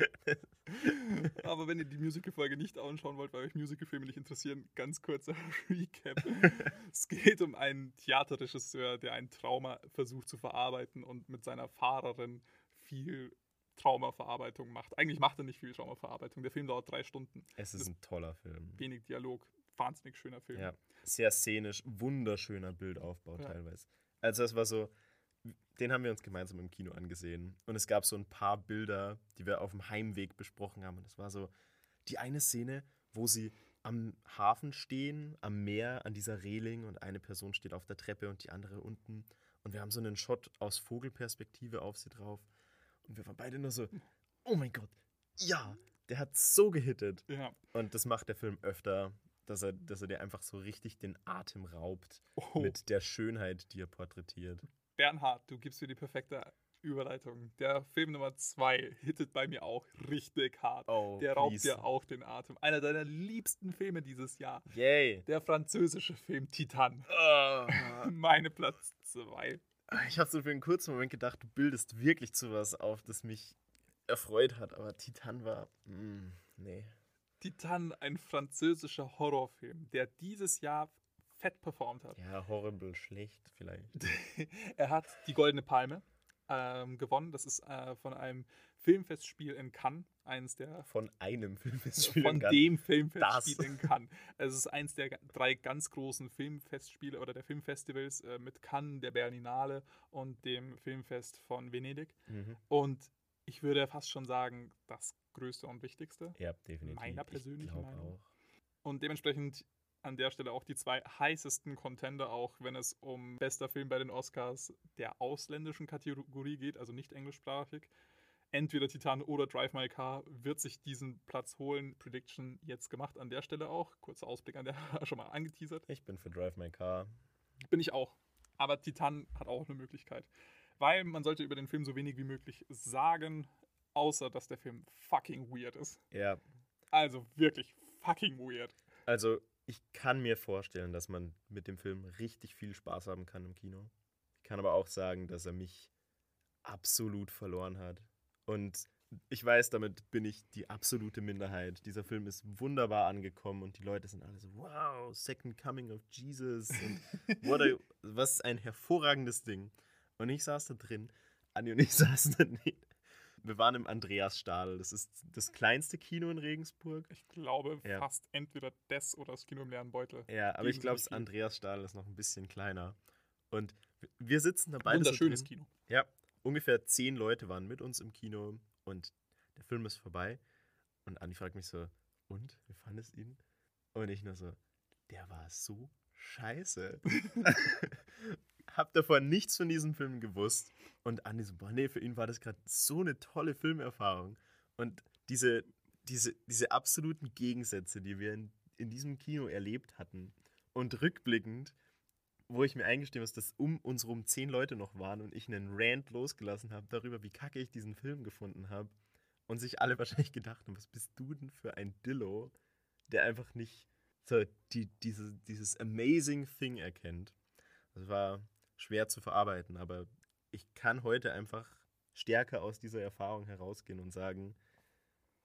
(laughs) Aber wenn ihr die Musical-Folge nicht anschauen wollt, weil euch Musicalfilme nicht interessieren, ganz kurzer (laughs) Recap. (laughs) es geht um einen Theaterregisseur, der ein Trauma versucht zu verarbeiten und mit seiner Fahrerin viel Traumaverarbeitung macht. Eigentlich macht er nicht viel Traumaverarbeitung. Der Film dauert drei Stunden. Es ist ein toller Film. Wenig Dialog. Wahnsinnig schöner Film. Ja, sehr szenisch, wunderschöner Bildaufbau Ja. teilweise. Also es war so, den haben wir uns gemeinsam im Kino angesehen. Und es gab so ein paar Bilder, die wir auf dem Heimweg besprochen haben. Und es war so die eine Szene, wo sie am Hafen stehen, am Meer, an dieser Reling und eine Person steht auf der Treppe und die andere unten. Und wir haben so einen Shot aus Vogelperspektive auf sie drauf. Und wir waren beide nur so, oh mein Gott, ja, der hat so gehittet. Ja. Und das macht der Film öfter, dass er, dass er dir einfach so richtig den Atem raubt Oh, mit der Schönheit, die er porträtiert. Bernhard, du gibst mir die perfekte Überleitung. Der Film Nummer zwei hittet bei mir auch richtig hart. Oh, Der raubt please. dir auch den Atem. Einer deiner liebsten Filme dieses Jahr. Yay. Der französische Film Titan. Oh. (laughs) Meine Platz zwei. Ich habe so für einen kurzen Moment gedacht, du bildest wirklich zu was auf, das mich erfreut hat. Aber Titan war, mm, nee. Titan, ein französischer Horrorfilm, der dieses Jahr fett performt hat. Ja, horrible, schlecht vielleicht. (laughs) er hat die Goldene Palme ähm, gewonnen. Das ist äh, von einem Filmfestspiel in Cannes. Eines der Von einem Filmfestspiel. von in Cannes. dem Filmfestspiel Das. in Cannes. Es ist eins der drei ganz großen Filmfestspiele oder der Filmfestivals äh, mit Cannes, der Berlinale und dem Filmfest von Venedig. Mhm. Und ich würde fast schon sagen, das größte und wichtigste. Ja, definitiv. Meiner Ich persönlichen Meinung. auch. Und dementsprechend an der Stelle auch die zwei heißesten Contender, auch wenn es um bester Film bei den Oscars der ausländischen Kategorie geht, also nicht englischsprachig. Entweder Titan oder Drive My Car wird sich diesen Platz holen. Prediction jetzt gemacht an der Stelle auch. Kurzer Ausblick an der (laughs) schon mal angeteasert. Ich bin für Drive My Car. Bin ich auch. Aber Titan hat auch eine Möglichkeit. Weil man sollte über den Film so wenig wie möglich sagen, außer dass der Film fucking weird ist. Ja, Also wirklich fucking weird. Also, ich kann mir vorstellen, dass man mit dem Film richtig viel Spaß haben kann im Kino. Ich kann aber auch sagen, dass er mich absolut verloren hat. Und ich weiß, damit bin ich die absolute Minderheit. Dieser Film ist wunderbar angekommen und die Leute sind alle so, wow, Second Coming of Jesus und (laughs) what a, was ein hervorragendes Ding. Und ich saß da drin, Anni und ich (laughs) saßen daneben. Wir waren im Andreasstadel. Das ist das kleinste Kino in Regensburg. Ich glaube Ja. fast entweder das oder das Kino im leeren Beutel. Ja, aber ich glaube, das. Andreasstadel ist noch ein bisschen kleiner. Und wir sitzen da beide. Wunderschönes so. Kino. Ja, ungefähr zehn Leute waren mit uns im Kino und der Film ist vorbei. Und Andi fragt mich so, und, wie fandest ihn? Und ich nur so, der war so scheiße. (laughs) (laughs) Hab davor nichts von diesem Film gewusst. Und Andi so, boah, nee, für ihn war das gerade so eine tolle Filmerfahrung. Und diese, diese, diese absoluten Gegensätze, die wir in, in diesem Kino erlebt hatten und rückblickend, wo ich mir eingestehen muss, dass um uns rum zehn Leute noch waren und ich einen Rant losgelassen habe darüber, wie kacke ich diesen Film gefunden habe. Und sich alle (laughs) wahrscheinlich gedacht haben, was bist du denn für ein Dillo, der einfach nicht so die, diese, dieses amazing Thing erkennt. Das war schwer zu verarbeiten, aber ich kann heute einfach stärker aus dieser Erfahrung herausgehen und sagen,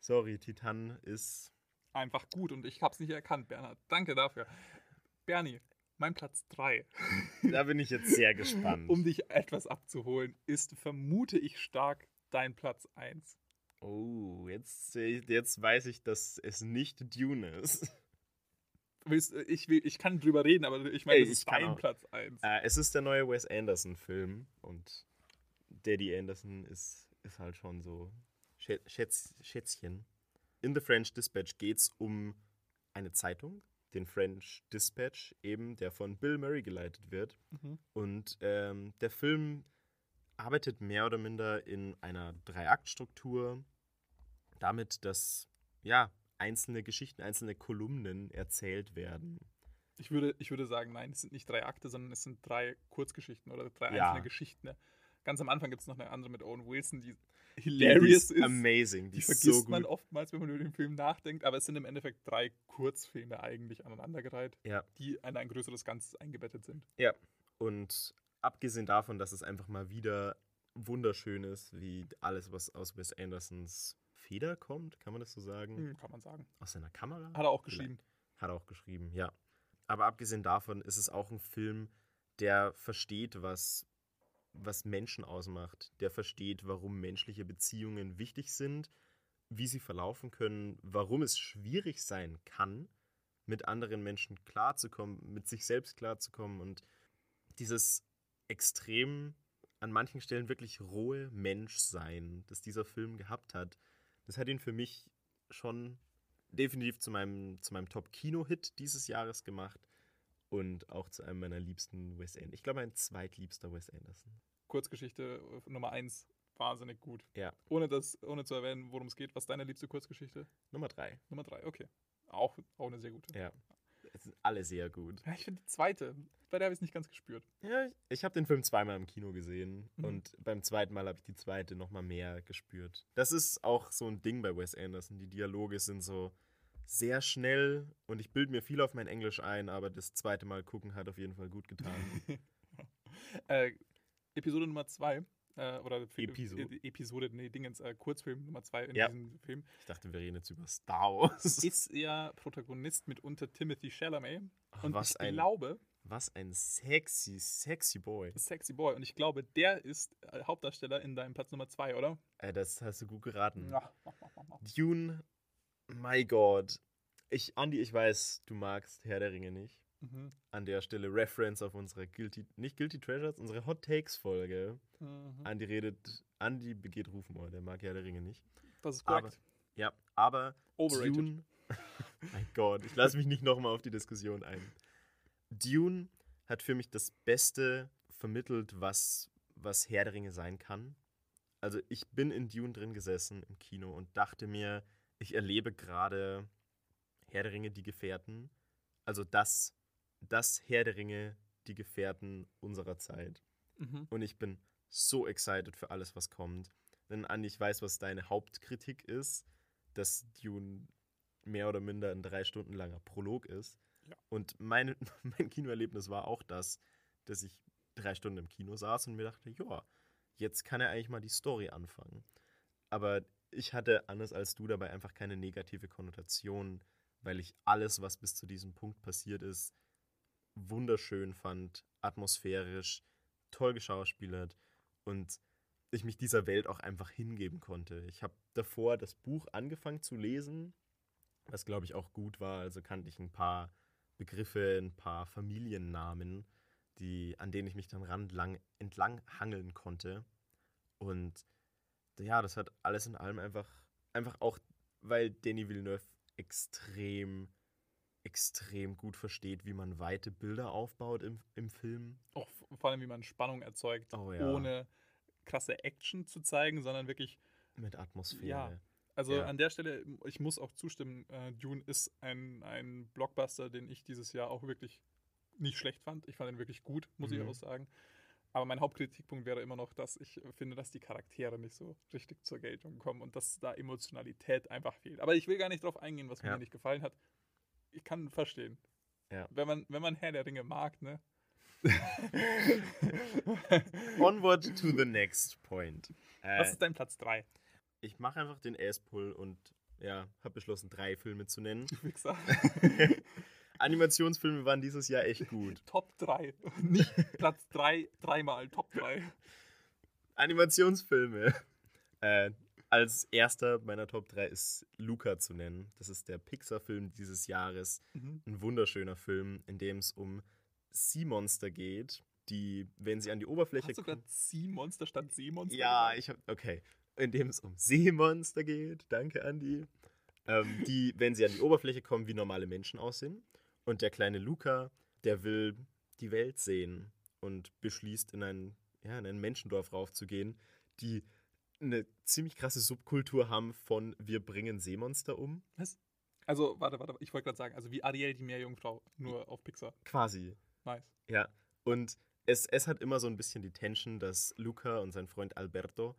sorry, Titan ist Einfach gut und ich habe es nicht erkannt, Bernhard. Danke dafür. Bernie, mein Platz 3. (laughs) Da bin ich jetzt sehr gespannt. um dich etwas abzuholen, ist, vermute ich stark, dein Platz 1. Oh, jetzt, jetzt weiß ich, dass es nicht Dune ist. Ich, will, ich kann drüber reden, aber ich meine, das ich ist dein. Platz 1. Äh, es ist der neue Wes Anderson-Film und Daddy Anderson ist, ist halt schon so Schä Schätz Schätzchen. In The French Dispatch geht es um eine Zeitung, den French Dispatch, eben, der von Bill Murray geleitet wird. Mhm. Und ähm, der Film arbeitet mehr oder minder in einer Drei-Akt-Struktur, damit, dass ja, einzelne Geschichten, einzelne Kolumnen erzählt werden. Ich würde, ich würde sagen, nein, es sind nicht drei Akte, sondern es sind drei Kurzgeschichten oder drei Ja. einzelne Geschichten. ne? Ganz am Anfang gibt es noch eine andere mit Owen Wilson, die Die hilarious ist. Amazing, die, Die ist vergisst so man oftmals, wenn man über den Film nachdenkt, aber es sind im Endeffekt drei Kurzfilme eigentlich aneinandergereiht, Ja. die in ein größeres Ganzes eingebettet sind. Ja, und abgesehen davon, dass es einfach mal wieder wunderschön ist, wie alles, was aus Wes Andersons Feder kommt, kann man das so sagen? Hm, kann man sagen. Aus seiner Kamera? Hat er auch geschrieben. Hat er auch geschrieben, ja. Aber abgesehen davon ist es auch ein Film, der versteht, was, was Menschen ausmacht. Der versteht, warum menschliche Beziehungen wichtig sind, wie sie verlaufen können, warum es schwierig sein kann, mit anderen Menschen klarzukommen, mit sich selbst klarzukommen und dieses extrem an manchen Stellen wirklich rohe Menschsein, das dieser Film gehabt hat, das hat ihn für mich schon definitiv zu meinem, zu meinem Top-Kino-Hit dieses Jahres gemacht und auch zu einem meiner liebsten Wes Anderson. Ich glaube, mein zweitliebster Wes Anderson. Kurzgeschichte äh, Nummer 1, wahnsinnig gut. Ja. Ohne, das, ohne zu erwähnen, worum es geht. Was ist deine liebste Kurzgeschichte? Nummer drei. Nummer 3, okay. Auch, auch eine sehr gute. Ja. Es sind alle sehr gut. Ja, ich finde die zweite, bei der habe ich es nicht ganz gespürt. Ja, ich- ich habe den Film zweimal im Kino gesehen Mhm. und beim zweiten Mal habe ich die zweite nochmal mehr gespürt. Das ist auch so ein Ding bei Wes Anderson. Die Dialoge sind so sehr schnell und ich bilde mir viel auf mein Englisch ein, aber das zweite Mal gucken hat auf jeden Fall gut getan. (laughs) äh, Episode Nummer 2, äh, oder Fi- Episode? äh, Episode, nee, Dingens, äh, Kurzfilm Nummer 2 in Ja. diesem Film, Ich dachte, wir reden jetzt über Star Wars. (laughs) ist ja Protagonist mitunter Timothy Chalamet. Ach, Und was, ich ein, glaube, was ein sexy, sexy Boy. Sexy Boy, und ich glaube, der ist äh, Hauptdarsteller in deinem Platz Nummer 2, oder? Äh, das hast du gut geraten. Ja. Dune, my God. Ich, Andi, ich weiß, du magst Herr der Ringe nicht. Mhm. An der Stelle Reference auf unsere Guilty, nicht Guilty Treasures, unsere Hot Takes Folge. Mhm. Andi redet, Andi begeht Rufmord, der mag Herr der Ringe nicht. Das ist Aber- korrekt. Ja, aber Overrated. Dune, (laughs) mein Gott, ich lasse mich nicht nochmal auf die Diskussion ein. Dune hat für mich das Beste vermittelt, was, was Herr der Ringe sein kann. Also ich bin in Dune drin gesessen im Kino und dachte mir, ich erlebe gerade Herr der Ringe, die Gefährten. Also das, das Herr der Ringe, die Gefährten unserer Zeit. Mhm. Und ich bin so excited für alles, was kommt. Denn Andi, ich weiß, was deine Hauptkritik ist, dass Dune mehr oder minder ein drei Stunden langer Prolog ist. Ja. Und meine, (laughs) mein Kinoerlebnis war auch das, dass ich drei Stunden im Kino saß und mir dachte, ja, jetzt kann er eigentlich mal die Story anfangen. Aber ich hatte, anders als du, dabei einfach keine negative Konnotation, weil ich alles, was bis zu diesem Punkt passiert ist, wunderschön fand, atmosphärisch, toll geschauspielert und ich mich dieser Welt auch einfach hingeben konnte. Ich habe davor das Buch angefangen zu lesen, was glaube ich auch gut war. Also kannte ich ein paar Begriffe, ein paar Familiennamen, die, an denen ich mich dann randlang, entlang hangeln konnte. Und ja, das hat alles in allem einfach, einfach auch, weil Denis Villeneuve extrem, extrem gut versteht, wie man weite Bilder aufbaut im, im Film. Auch vor allem, wie man Spannung erzeugt, Oh ja. ohne krasse Action zu zeigen, sondern wirklich Mit Atmosphäre. Ja. Also Ja. an der Stelle, ich muss auch zustimmen, äh, Dune ist ein, ein Blockbuster, den ich dieses Jahr auch wirklich nicht schlecht fand. Ich fand ihn wirklich gut, muss Mhm. ich auch sagen. Aber mein Hauptkritikpunkt wäre immer noch, dass ich finde, dass die Charaktere nicht so richtig zur Geltung kommen und dass da Emotionalität einfach fehlt. Aber ich will gar nicht drauf eingehen, was Ja. mir nicht gefallen hat. Ich kann verstehen. Ja. Wenn man, wenn man Herr der Ringe mag, ne? (laughs) Onward to the next point. Äh, Was ist dein Platz 3? ich mache einfach den S-Pull und ja, habe beschlossen, drei Filme zu nennen. (laughs) (laughs) Animationsfilme waren dieses Jahr echt gut. Top 3. Nicht Platz 3, dreimal Top 3. Animationsfilme. Äh, als erster meiner Top 3 ist Luca zu nennen. Das ist der Pixar-Film dieses Jahres. Mhm. Ein wunderschöner Film, in dem es um Sea-Monster geht, die, wenn sie an die Oberfläche Hast du gerade Sea-Monster statt Seemonster Ja, gesagt? ich habe, okay. In dem es um Seemonster geht. Danke, Andi. Ähm, die, wenn sie an die Oberfläche kommen, wie normale Menschen aussehen. Und der kleine Luca, der will die Welt sehen und beschließt, in ein, ja, in ein Menschendorf raufzugehen, die eine ziemlich krasse Subkultur haben von wir bringen Seemonster um. Was? Also, warte, warte, ich wollte gerade sagen, also wie Ariel die Meerjungfrau, nur auf Pixar. Quasi. Nice. Ja, und es, es hat immer so ein bisschen die Tension, dass Luca und sein Freund Alberto,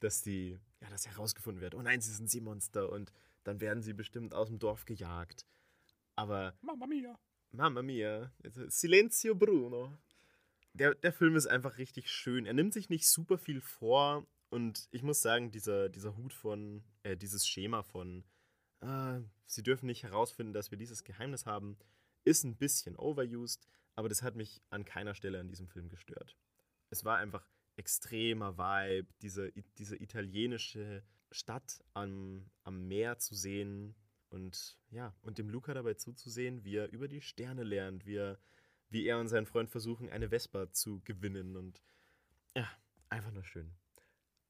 dass die, ja, dass herausgefunden wird, oh nein, sie sind Seemonster und dann werden sie bestimmt aus dem Dorf gejagt. Aber, Mamma mia. Mamma mia, Silenzio Bruno. Der, der Film ist einfach richtig schön. Er nimmt sich nicht super viel vor und ich muss sagen, dieser, dieser Hut von, äh, dieses Schema von, ah, sie dürfen nicht herausfinden, dass wir dieses Geheimnis haben, ist ein bisschen overused, aber das hat mich an keiner Stelle an diesem Film gestört. Es war einfach extremer Vibe, diese, diese italienische Stadt am, am Meer zu sehen und ja, und dem Luca dabei zuzusehen, wie er über die Sterne lernt, wie er, wie er und sein Freund versuchen, eine Vespa zu gewinnen und ja, einfach nur schön.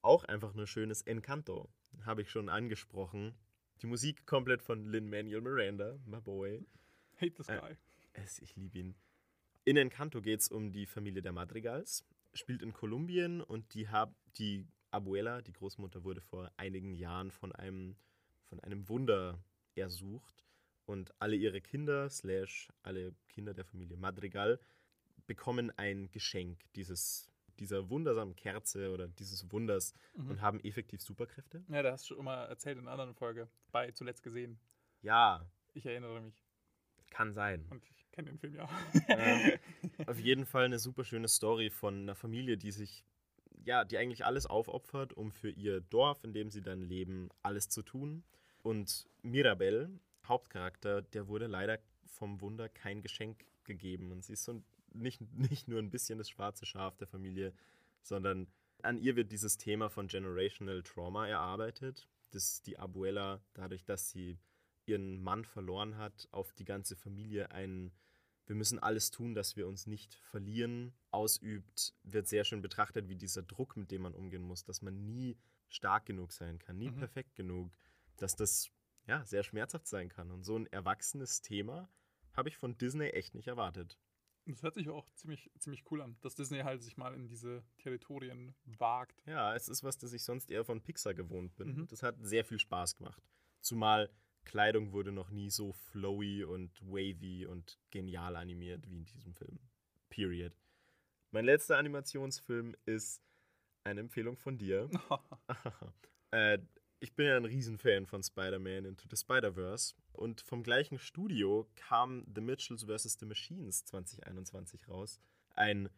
Auch einfach nur schönes Encanto, habe ich schon angesprochen. Die Musik komplett von Lin-Manuel Miranda, my boy. Hate this Äh, guy. Es, ich liebe ihn. In Encanto geht es um die Familie der Madrigals, spielt in Kolumbien und die, hab, die Abuela, die Großmutter, wurde vor einigen Jahren von einem, von einem Wunder ersucht und alle ihre Kinder, slash alle Kinder der Familie Madrigal, bekommen ein Geschenk dieses, dieser wundersamen Kerze oder dieses Wunders Mhm. und haben effektiv Superkräfte. Ja, da hast du schon mal erzählt in einer anderen Folge. Bei zuletzt gesehen. Ja, Ich erinnere mich. kann sein. Und ich kenne den Film ja. Ähm, Auf jeden Fall eine super schöne Story von einer Familie, die sich, ja, die eigentlich alles aufopfert, um für ihr Dorf, in dem sie dann leben, alles zu tun. Und Mirabel, Hauptcharakter, der wurde leider vom Wunder kein Geschenk gegeben. Und sie ist so nicht, (laughs) nicht nur ein bisschen das schwarze Schaf der Familie, sondern an ihr wird dieses Thema von Generational Trauma erarbeitet, dass die Abuela, dadurch, dass sie ihren Mann verloren hat, auf die ganze Familie einen wir müssen alles tun, dass wir uns nicht verlieren, ausübt, wird sehr schön betrachtet, wie dieser Druck, mit dem man umgehen muss, dass man nie stark genug sein kann, nie Mhm. perfekt genug, dass das ja sehr schmerzhaft sein kann. Und so ein erwachsenes Thema habe ich von Disney echt nicht erwartet. Das hört sich auch ziemlich, ziemlich cool an, dass Disney halt sich mal in diese Territorien wagt. Ja, es ist was, das ich sonst eher von Pixar gewohnt bin. Mhm. Das hat sehr viel Spaß gemacht. Zumal Kleidung wurde noch nie so flowy und wavy und genial animiert wie in diesem Film. Period. Mein letzter Animationsfilm ist eine Empfehlung von dir. (laughs) äh, ich bin ja ein Riesenfan von Spider-Man Into the Spider-Verse. Und vom gleichen Studio kam The Mitchells vs. The Machines 2021 raus. Ein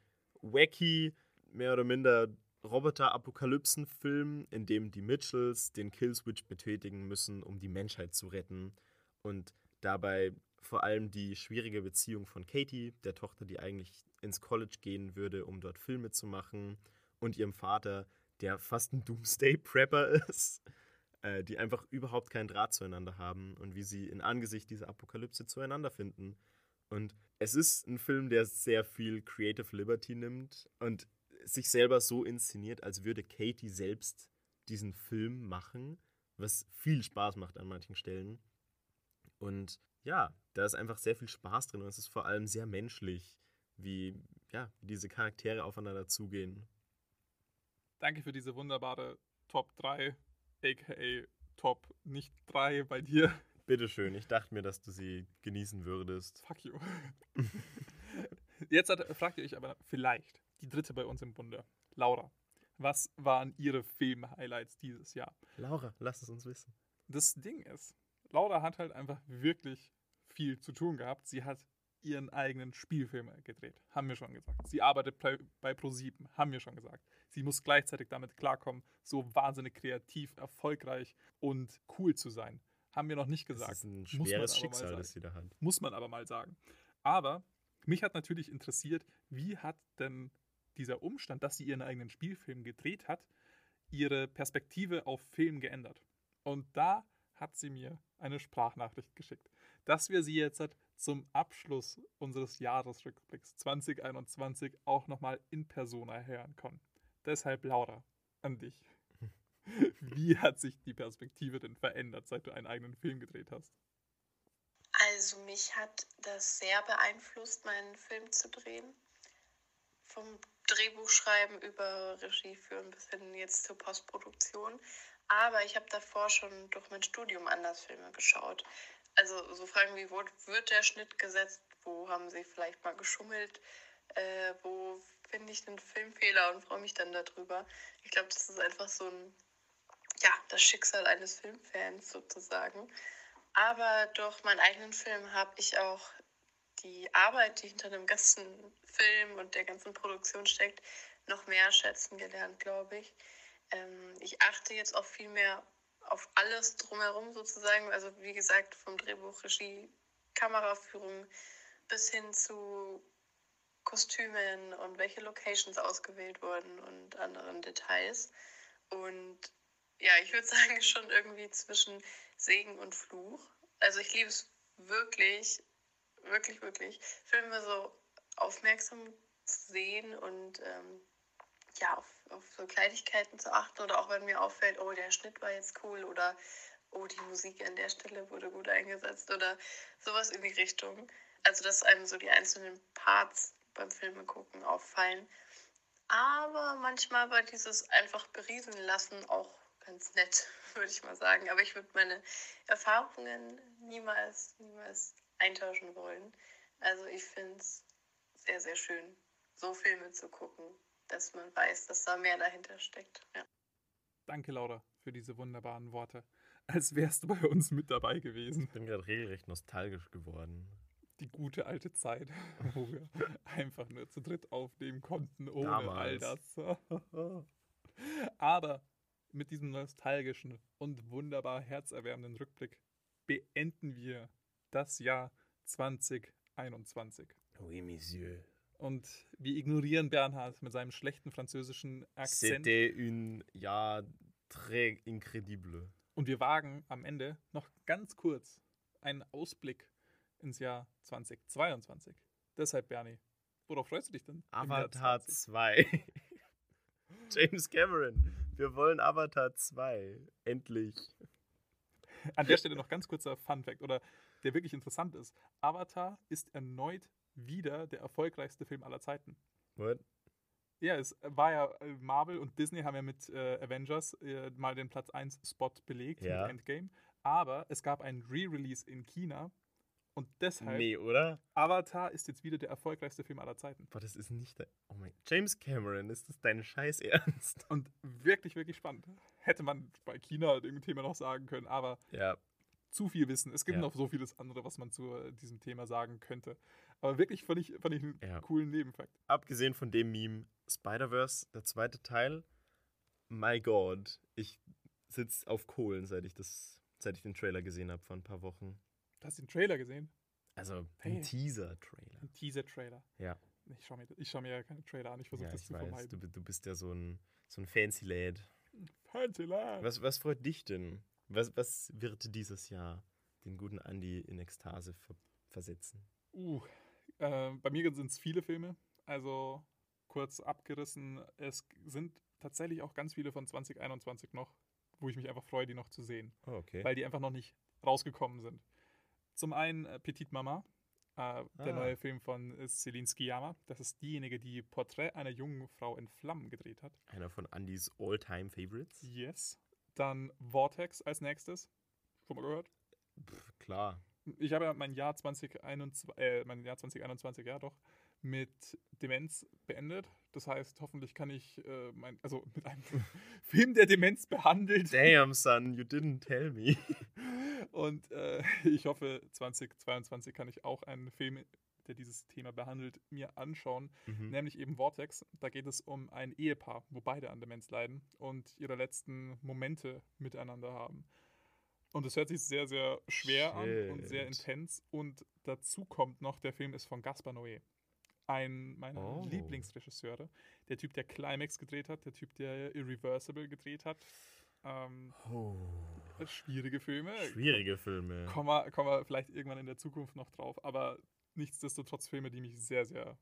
wacky, mehr oder minder Roboter-Apokalypsen-Film, in dem die Mitchells den Killswitch betätigen müssen, um die Menschheit zu retten. Und dabei vor allem die schwierige Beziehung von Katie, der Tochter, die eigentlich ins College gehen würde, um dort Filme zu machen, und ihrem Vater, der fast ein Doomsday-Prepper (laughs) ist, äh, die einfach überhaupt keinen Draht zueinander haben und wie sie in Angesicht dieser Apokalypse zueinander finden. Und es ist ein Film, der sehr viel Creative Liberty nimmt und sich selber so inszeniert, als würde Katie selbst diesen Film machen, was viel Spaß macht an manchen Stellen. Und ja, da ist einfach sehr viel Spaß drin und es ist vor allem sehr menschlich, wie ja, wie diese Charaktere aufeinander zugehen. Danke für diese wunderbare Top 3, aka Top nicht 3 bei dir. Bitteschön, ich dachte mir, dass du sie genießen würdest. Fuck you. Jetzt hat, fragt ihr euch aber vielleicht die dritte bei uns im Bunde, Laura. Was waren ihre Film-Highlights dieses Jahr? Laura, lass es uns wissen. Das Ding ist, Laura hat halt einfach wirklich viel zu tun gehabt. Sie hat ihren eigenen Spielfilm gedreht, haben wir schon gesagt. Sie arbeitet bei, bei Pro7, haben wir schon gesagt. Sie muss gleichzeitig damit klarkommen, so wahnsinnig kreativ, erfolgreich und cool zu sein. Haben wir noch nicht gesagt. Das ist ein Muss man schweres Schicksal, sagen. das sie da hat. Muss man aber mal sagen. Aber mich hat natürlich interessiert, wie hat denn dieser Umstand, dass sie ihren eigenen Spielfilm gedreht hat, ihre Perspektive auf Film geändert. Und da hat sie mir eine Sprachnachricht geschickt, dass wir sie jetzt zum Abschluss unseres Jahresrückblicks 2021 auch nochmal in Persona hören können. Deshalb, Laura, an dich. (laughs) Wie hat sich die Perspektive denn verändert, seit du einen eigenen Film gedreht hast? Also mich hat das sehr beeinflusst, meinen Film zu drehen. Vom Drehbuchschreiben über Regie führen bis hin jetzt zur Postproduktion. Aber ich habe davor schon durch mein Studium anders Filme geschaut. Also so Fragen wie, wo wird der Schnitt gesetzt? Wo haben sie vielleicht mal geschummelt? Äh, wo finde ich einen Filmfehler und freue mich dann darüber. Ich glaube, das ist einfach so ein, ja, das Schicksal eines Filmfans sozusagen. Aber durch meinen eigenen Film habe ich auch die Arbeit, die hinter dem ganzen Film und der ganzen Produktion steckt, noch mehr schätzen gelernt, glaube ich. Ähm, ich achte jetzt auch viel mehr auf alles drumherum sozusagen. Also wie gesagt, vom Drehbuch, Regie, Kameraführung bis hin zu Kostümen und welche Locations ausgewählt wurden und anderen Details. Und ja, ich würde (laughs) sagen, schon irgendwie zwischen Segen und Fluch. Also ich liebe es wirklich, wirklich, wirklich, Filme so aufmerksam zu sehen und ähm, ja, auf, auf so Kleinigkeiten zu achten oder auch wenn mir auffällt, oh, der Schnitt war jetzt cool oder oh, die Musik an der Stelle wurde gut eingesetzt oder sowas in die Richtung. Also, dass einem so die einzelnen Parts beim Filme gucken auffallen. Aber manchmal war dieses einfach beriesen lassen auch ganz nett, (laughs) würde ich mal sagen. Aber ich würde meine Erfahrungen niemals, niemals eintauschen wollen. Also ich finde es sehr, sehr schön, so Filme zu gucken, dass man weiß, dass da mehr dahinter steckt. Ja. Danke, Laura, für diese wunderbaren Worte. Als wärst du bei uns mit dabei gewesen. Ich bin gerade regelrecht nostalgisch geworden. Die gute alte Zeit, (laughs) wo wir einfach nur zu dritt aufnehmen konnten, ohne all Damals. das. (laughs) Aber mit diesem nostalgischen und wunderbar herzerwärmenden Rückblick beenden wir das Jahr 2021. Oui, Monsieur. Und wir ignorieren Bernhard mit seinem schlechten französischen Akzent. C'était un Jahr très incredible. Und wir wagen am Ende noch ganz kurz einen Ausblick ins Jahr 2022. Deshalb, Bernie, worauf freust du dich denn? Avatar 20? 2. (laughs) James Cameron. Wir wollen Avatar 2. Endlich. An der Stelle noch ganz kurzer Fun-Fact, oder der wirklich interessant ist. Avatar ist erneut wieder der erfolgreichste Film aller Zeiten. What? Ja, es war ja äh, Marvel und Disney haben ja mit äh, Avengers äh, mal den Platz 1 Spot belegt Ja. mit Endgame. Aber es gab einen Re-Release in China und deshalb Nee, oder? Avatar ist jetzt wieder der erfolgreichste Film aller Zeiten. Boah, das ist nicht. Oh mein James Cameron, ist das dein Scheiß Ernst? (laughs) Und wirklich, wirklich spannend. Hätte man bei China dem Thema noch sagen können, aber Ja, zu viel Wissen. Es gibt Ja. noch so vieles andere, was man zu äh, diesem Thema sagen könnte. Aber wirklich fand ich, fand ich einen Ja. coolen Nebenfakt. abgesehen von dem Meme, Spider-Verse, der zweite Teil, my God, ich sitze auf Kohlen, seit ich, das, seit ich den Trailer gesehen habe vor ein paar Wochen. Du hast den Trailer gesehen? Also Hey. ein Teaser-Trailer. Ein Teaser-Trailer. Ja. Ich schaue mir, ich schau mir ja keine Trailer an. Ich versuche Ja, das ich zu weiß, du, vermeiden. bi- du bist ja so ein, so ein fancy Lad. Fancy Lad. Was, was freut dich denn? Was, was wird dieses Jahr den guten Andy in Ekstase ver versetzen? Uh, äh, bei mir sind es viele Filme. Also kurz abgerissen. Es sind tatsächlich auch ganz viele von 2021 noch, wo ich mich einfach freue, die noch zu sehen. Oh, okay. weil die einfach noch nicht rausgekommen sind. Zum einen äh, Petite Mama, äh, der Ah. neue Film von äh, Celine Sciamma. Das ist diejenige, die Porträt einer jungen Frau in Flammen gedreht hat. Einer von Andys All-Time-Favorites? Yes. Dann Vortex als nächstes. Schon mal gehört? Pff, klar. Ich habe ja mein Jahr 2021, äh, mein Jahr 2021, ja doch, mit Demenz beendet. Das heißt, hoffentlich kann ich äh, mein, also mit einem (laughs) Film, der Demenz behandelt. Damn, son, you didn't tell me. (laughs) Und äh, ich hoffe, 2022 kann ich auch einen Film, der dieses Thema behandelt, mir anschauen. Mhm. Nämlich eben Vortex. Da geht es um ein Ehepaar, wo beide an Demenz leiden und ihre letzten Momente miteinander haben. Und es hört sich sehr, sehr schwer an und sehr Shit. intens. Und dazu kommt noch, der Film ist von Gaspar Noé. Ein meiner Oh. Lieblingsregisseure. Der Typ, der Climax gedreht hat, der Typ, der Irreversible gedreht hat. Ähm, Oh, schwierige Filme. schwierige Filme. Kommen wir, kommen wir vielleicht irgendwann in der Zukunft noch drauf. Aber nichtsdestotrotz Filme, die mich sehr, sehr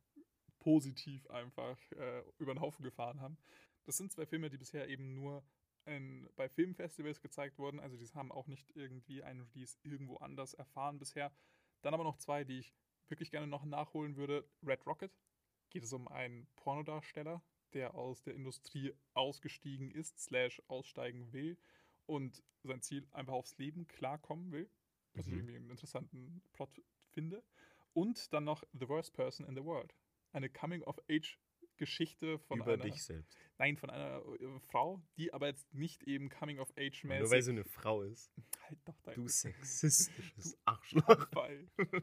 positiv einfach äh, über den Haufen gefahren haben. Das sind zwei Filme, die bisher eben nur in, bei Filmfestivals gezeigt wurden. Also die haben auch nicht irgendwie einen Release irgendwo anders erfahren bisher. Dann aber noch zwei, die ich wirklich gerne noch nachholen würde. Red Rocket. Geht es um einen Pornodarsteller, der aus der Industrie ausgestiegen ist, slash aussteigen will und sein Ziel einfach aufs Leben klarkommen will. Was ich Mhm. irgendwie einen interessanten Plot finde. Und dann noch The Worst Person in the World. Eine Coming-of-Age-Geschichte von Über einer, dich selbst. nein, von einer äh, Frau, die aber jetzt nicht eben Coming-of-Age Nur weil mäßig. sie eine Frau ist. (laughs) halt doch dein Du sexistisches Du Arschloch. (laughs)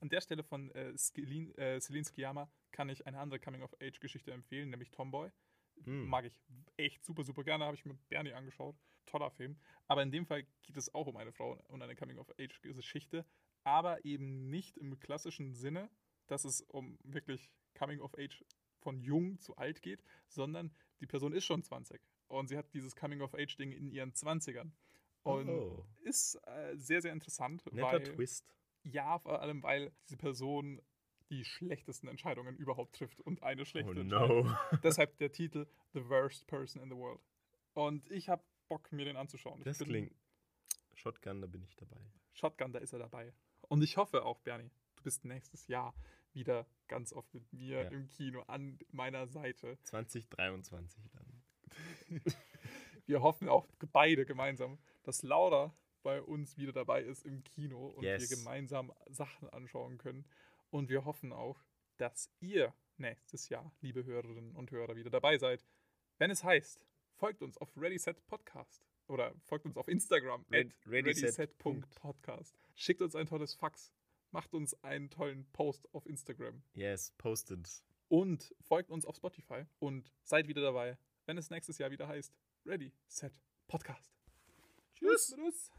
An der Stelle von äh, Celine, äh, Celine Sciamma kann ich eine andere Coming-of-Age-Geschichte empfehlen, nämlich Tomboy. Hm. Mag ich echt super, super gerne. Habe ich mit Bernie angeschaut. Toller Film. Aber in dem Fall geht es auch um eine Frau und eine Coming-of-Age-Geschichte. Aber eben nicht im klassischen Sinne, dass es um wirklich Coming-of-Age von jung zu alt geht, sondern die Person ist schon 20. Und sie hat dieses Coming-of-Age-Ding in ihren 20ern. Und Oh. ist äh, sehr, sehr interessant. Netter weil, Twist. Ja, vor allem, weil diese Person die schlechtesten Entscheidungen überhaupt trifft und eine schlechte Oh Entscheidung. no. (laughs) Deshalb der Titel The Worst Person in the World. Und ich habe Bock, mir den anzuschauen. Das klingt. Shotgun, da bin ich dabei. Shotgun, da ist er dabei. Und ich hoffe auch, Bernie, du bist nächstes Jahr wieder ganz oft mit mir Ja. im Kino an meiner Seite. 2023 dann. (laughs) Wir hoffen auch beide gemeinsam, dass Laura bei uns wieder dabei ist im Kino und Yes. wir gemeinsam Sachen anschauen können. Und wir hoffen auch, dass ihr nächstes Jahr, liebe Hörerinnen und Hörer, wieder dabei seid, wenn es heißt, folgt uns auf Ready Set Podcast oder folgt uns auf Instagram Red- at Ready readyset.podcast. Schickt uns ein tolles Fax, macht uns einen tollen Post auf Instagram Yes, posted. und folgt uns auf Spotify und seid wieder dabei, wenn es nächstes Jahr wieder heißt Ready Set Podcast. Tschüss. Tschüss.